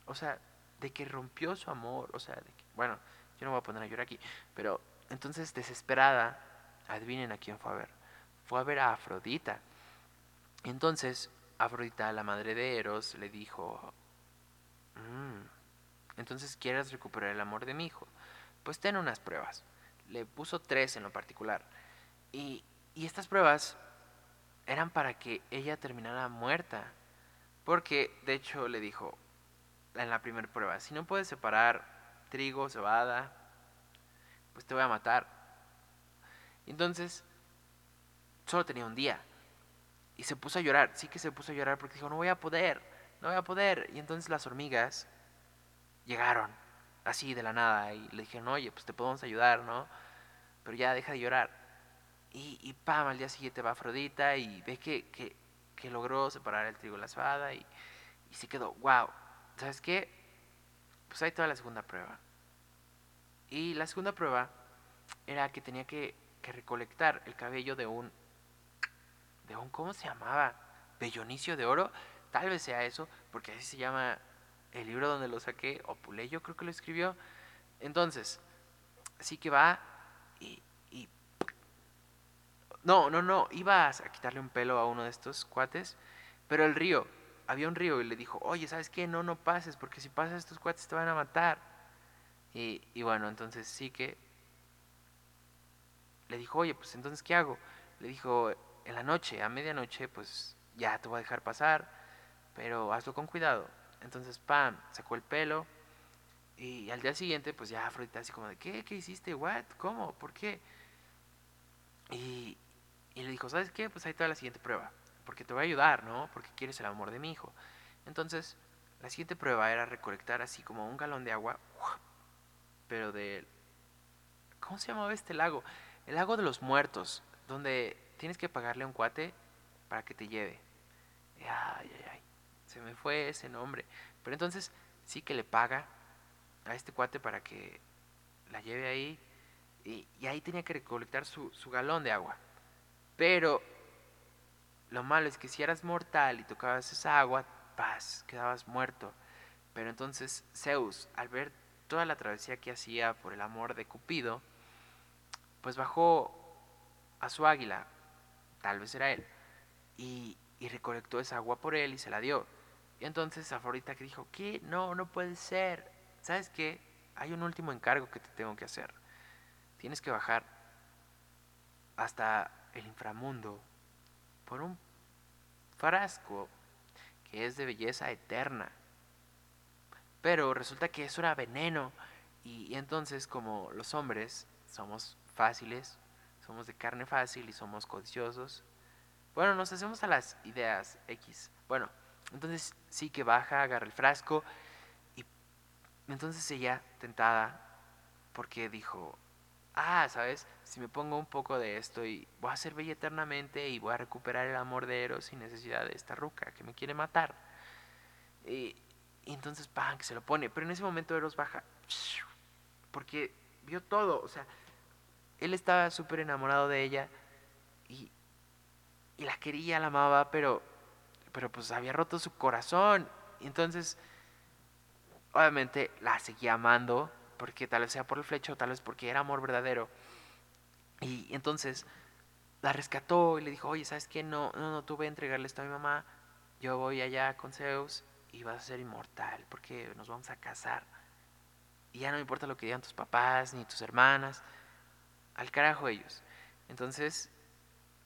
o sea, de que rompió su amor, o sea, de que, bueno, yo no voy a poner a llorar aquí, pero entonces, desesperada, adivinen a quién fue a ver. Fue a ver a Afrodita. Entonces, Afrodita, la madre de Eros, le dijo, mm, entonces quieres recuperar el amor de mi hijo. Pues ten unas pruebas. Le puso tres en lo particular. Y, y estas pruebas eran para que ella terminara muerta. Porque, de hecho, le dijo en la primera prueba, si no puedes separar trigo, cebada, pues te voy a matar. Entonces, solo tenía un día. Y se puso a llorar, sí que se puso a llorar porque dijo, no voy a poder, no voy a poder. Y entonces las hormigas llegaron, así de la nada, y le dijeron, oye, pues te podemos ayudar, ¿no? Pero ya deja de llorar. Y, y pam, al día siguiente va Afrodita y ve que, que, que logró separar el trigo de la cebada y, y se quedó, wow, ¿sabes qué? Pues ahí toda la segunda prueba. Y la segunda prueba era que tenía que, recolectar el cabello de un, de un, ¿cómo se llamaba? Bellonicio de oro. Tal vez sea eso, porque así se llama el libro donde lo saqué, o Puleyo creo que lo escribió. Entonces, así que va y, y... No, no, no, ibas a quitarle un pelo a uno de estos cuates, pero el río, había un río y le dijo, oye, ¿sabes qué? No, no pases, porque si pasas estos cuates te van a matar. Y, bueno, entonces sí que le dijo, oye, pues entonces ¿qué hago? Le dijo, en la noche, a medianoche, pues ya te voy a dejar pasar, pero hazlo con cuidado. Entonces, pam, sacó el pelo y al día siguiente, pues ya Afrodita así como de, ¿qué? ¿Qué hiciste? ¿What? ¿Cómo? ¿Por qué? Y, y le dijo, ¿sabes qué? Pues ahí está la siguiente prueba, porque te voy a ayudar, ¿no? Porque quieres el amor de mi hijo. Entonces, la siguiente prueba era recolectar así como un galón de agua, pero de... ¿Cómo se llamaba este lago? El lago de los muertos, donde tienes que pagarle a un cuate para que te lleve. Ay, ay, ay. Se me fue ese nombre. Pero entonces sí que le paga a este cuate para que la lleve ahí. Y, ahí tenía que recolectar su, su galón de agua. Pero lo malo es que si eras mortal y tocabas esa agua, paz, quedabas muerto. Pero entonces Zeus, al ver toda la travesía que hacía por el amor de Cupido, pues bajó a su águila, tal vez era él, y, recolectó esa agua por él y se la dio. Y entonces Afrodita que dijo, ¿qué? No, no puede ser. ¿Sabes qué? Hay un último encargo que te tengo que hacer. Tienes que bajar hasta el inframundo por un frasco que es de belleza eterna. Pero resulta que eso era veneno. Y, entonces como los hombres somos fáciles, somos de carne fácil y somos codiciosos. Bueno, nos hacemos a las ideas X. Bueno, entonces sí que baja, agarra el frasco y entonces ella, tentada, porque dijo, ah, ¿sabes? Si me pongo un poco de esto y voy a ser bella eternamente y voy a recuperar el amor de Eros sin necesidad de esta ruca que me quiere matar. Y, y entonces, ¡pam!, que se lo pone. Pero en ese momento Eros baja, porque vio todo, o sea, él estaba súper enamorado de ella y, y, la quería, la amaba, pero, pero pues había roto su corazón. Y entonces, obviamente, la seguía amando, porque tal vez sea por el flecho, tal vez porque era amor verdadero. Y entonces la rescató y le dijo, oye, ¿sabes qué? No, no, no, tú voy a entregarle esto a mi mamá, yo voy allá con Zeus y vas a ser inmortal, porque nos vamos a casar. Y ya no importa lo que digan tus papás ni tus hermanas, al carajo ellos. Entonces,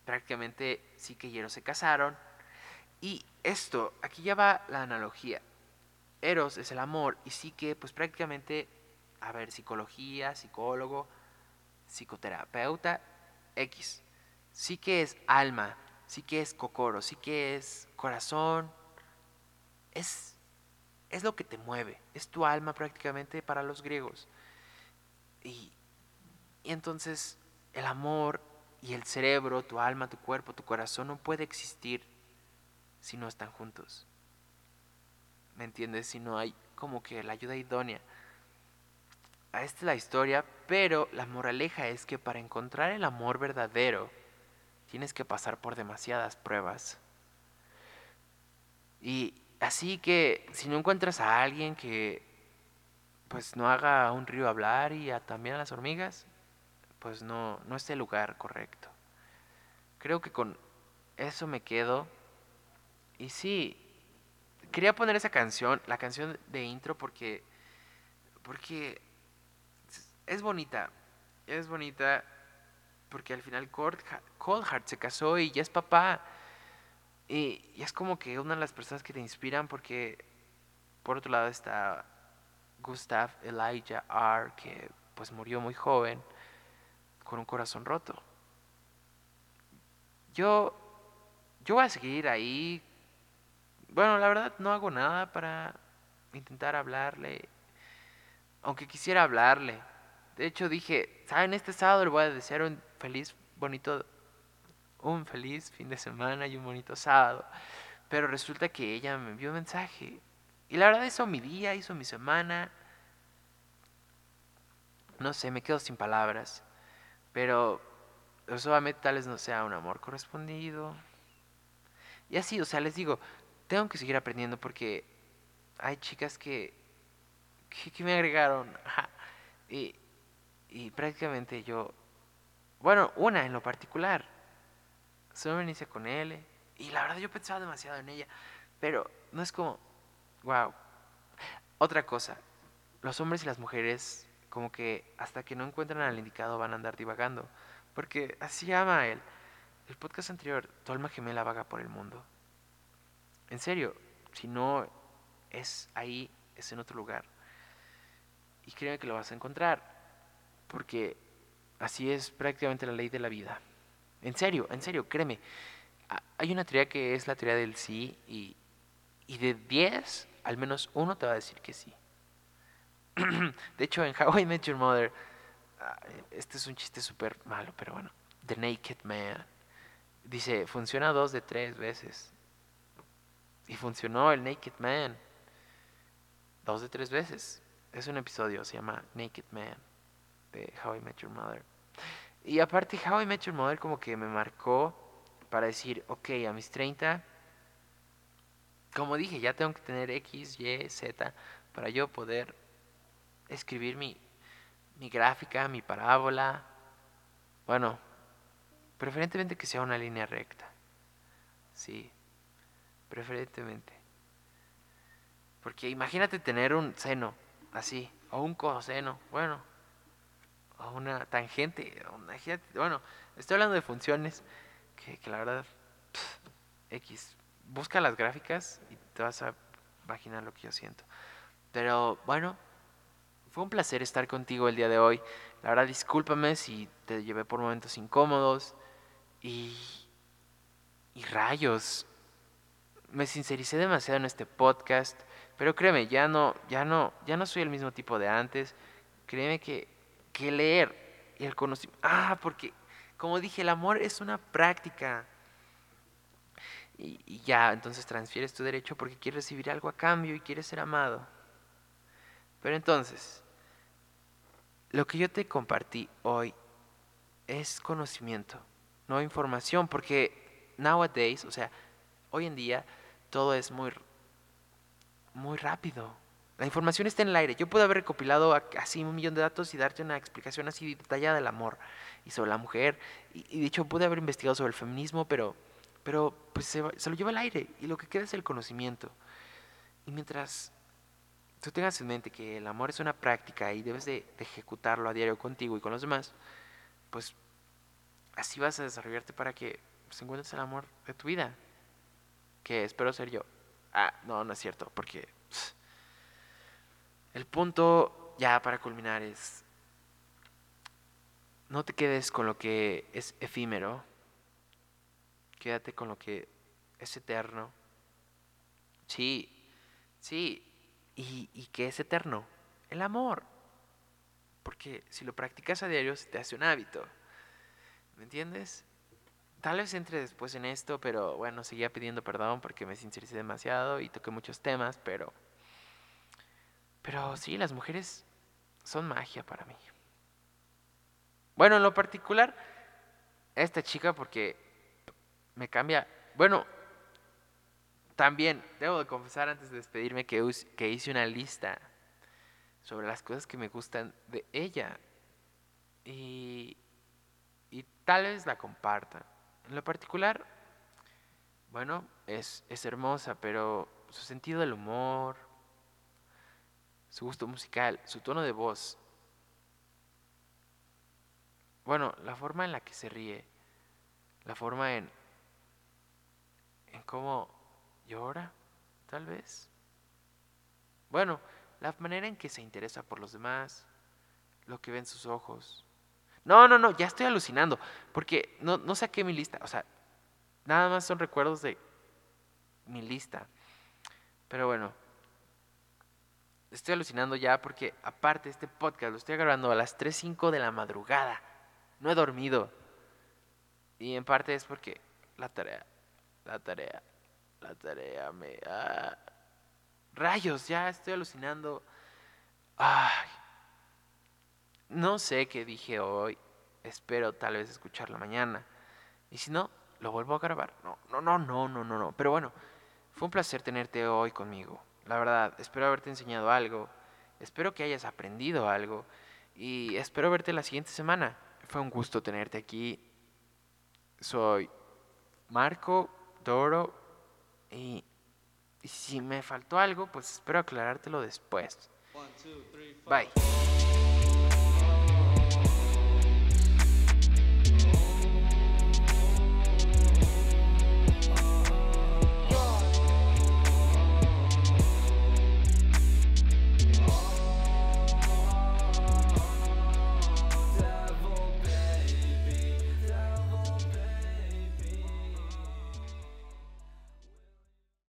prácticamente sí que Eros se casaron. Y esto, aquí ya va la analogía. Eros es el amor y sí que pues prácticamente, a ver, psicología, psicólogo, psicoterapeuta, X. Sí que es alma, sí que es cocoro, sí que es corazón. Es, es lo que te mueve, es tu alma prácticamente para los griegos. Y, y entonces el amor y el cerebro, tu alma, tu cuerpo, tu corazón no puede existir si no están juntos. ¿Me entiendes? Si no hay como que la ayuda idónea. Esta es la historia, pero la moraleja es que para encontrar el amor verdadero tienes que pasar por demasiadas pruebas. Y así que si no encuentras a alguien que pues no haga a un río hablar y a, también a las hormigas, pues no, no es el lugar correcto. Creo que con eso me quedo. Y sí, quería poner esa canción, la canción de intro, porque, porque es bonita. Es bonita porque al final Coldheart se casó y ya es papá. Y, es como que una de las personas que te inspiran porque por otro lado está Gustav Elijah R., que pues murió muy joven, con un corazón roto. Yo, yo voy a seguir ahí. Bueno, la verdad no hago nada para intentar hablarle, aunque quisiera hablarle. De hecho dije, ¿saben? Este sábado le voy a desear un feliz, bonito, un feliz fin de semana y un bonito sábado. Pero resulta que ella me envió un mensaje. Y la verdad hizo mi día, hizo mi semana. No sé, me quedo sin palabras. Pero solamente tal vez no sea un amor correspondido. Y así, o sea, les digo, tengo que seguir aprendiendo porque hay chicas que, que, me agregaron. Y, y prácticamente yo, bueno, una en lo particular, solo me inicié con él. Y la verdad yo pensaba demasiado en ella. Pero no es como, wow. Otra cosa, los hombres y las mujeres como que hasta que no encuentran al indicado van a andar divagando. Porque así ama él. El podcast anterior, tu alma gemela vaga por el mundo. En serio, si no es ahí, es en otro lugar. Y créeme que lo vas a encontrar. Porque así es prácticamente la ley de la vida. En serio, en serio, créeme. Hay una teoría que es la teoría del sí y, y de 10, al menos uno te va a decir que sí. de hecho, en How I Met Your Mother, ah, este es un chiste súper malo, pero bueno. The Naked Man. Dice, funciona dos de tres veces. Y funcionó el Naked Man. Dos de tres veces. Es un episodio, se llama Naked Man. De How I Met Your Mother. Y aparte, How I Met Your Mother como que me marcó para decir, ok, a mis 30, como dije, ya tengo que tener X, Y, Z para yo poder escribir mi, mi gráfica, mi parábola. Bueno, preferentemente que sea una línea recta. Sí, preferentemente. Porque imagínate tener un seno así, o un coseno, bueno, o una tangente, bueno, estoy hablando de funciones que, que la verdad, X, busca las gráficas y te vas a imaginar lo que yo siento. Pero bueno, fue un placer estar contigo el día de hoy. La verdad, discúlpame si te llevé por momentos incómodos. Y, y rayos, me sincericé demasiado en este podcast. Pero créeme, ya no, ya no, ya no soy el mismo tipo de antes. Créeme que, que leer y el conocimiento. Ah, porque, como dije, el amor es una práctica. Y, y ya, entonces transfieres tu derecho porque quieres recibir algo a cambio y quieres ser amado. Pero entonces, lo que yo te compartí hoy es conocimiento, no información, porque nowadays, o sea, hoy en día todo es muy muy rápido. La información está en el aire. Yo puedo haber recopilado así un millón de datos y darte una explicación así detallada del amor y sobre la mujer. Y, y de hecho pude haber investigado sobre el feminismo, pero, pero pues se, se, lo lleva al aire y lo que queda es el conocimiento. Y mientras tú tengas en mente que el amor es una práctica y debes de, ejecutarlo a diario contigo y con los demás, pues así vas a desarrollarte para que pues, encuentres el amor de tu vida. Que espero ser yo. Ah, no, no es cierto, porque el punto ya para culminar es, no te quedes con lo que es efímero, quédate con lo que es eterno. Sí, sí, y, que es eterno, el amor. Porque si lo practicas a diario se te hace un hábito. ¿Me entiendes? Tal vez entre después en esto, pero bueno, seguía pidiendo perdón porque me sincericé demasiado y toqué muchos temas, pero... Pero sí, las mujeres son magia para mí. Bueno, en lo particular, esta chica porque me cambia... Bueno, también, debo de confesar antes de despedirme que, que hice una lista sobre las cosas que me gustan de ella. Y, y tal vez la compartan. En lo particular, bueno, es, es hermosa, pero su sentido del humor, su gusto musical, su tono de voz, bueno, la forma en la que se ríe, la forma en, en cómo llora, tal vez. Bueno, la manera en que se interesa por los demás, lo que ven sus ojos. No, no, no, ya estoy alucinando, porque no, no saqué mi lista, o sea, nada más son recuerdos de mi lista. Pero bueno, estoy alucinando ya porque aparte este podcast lo estoy grabando a las 3.05 de la madrugada. No he dormido. Y en parte es porque la tarea, la tarea, la tarea me... Ah, rayos, ya estoy alucinando. Ay, no sé qué dije hoy. Espero tal vez escucharla mañana. Y si no, lo vuelvo a grabar. No, no, no, no, no, no, no. Pero bueno, fue un placer tenerte hoy conmigo. La verdad, espero haberte enseñado algo. Espero que hayas aprendido algo. Y espero verte la siguiente semana. Fue un gusto tenerte aquí. Soy Marco Doro. Y, y si me faltó algo, pues espero aclarártelo después. One, two, three, four. Bye.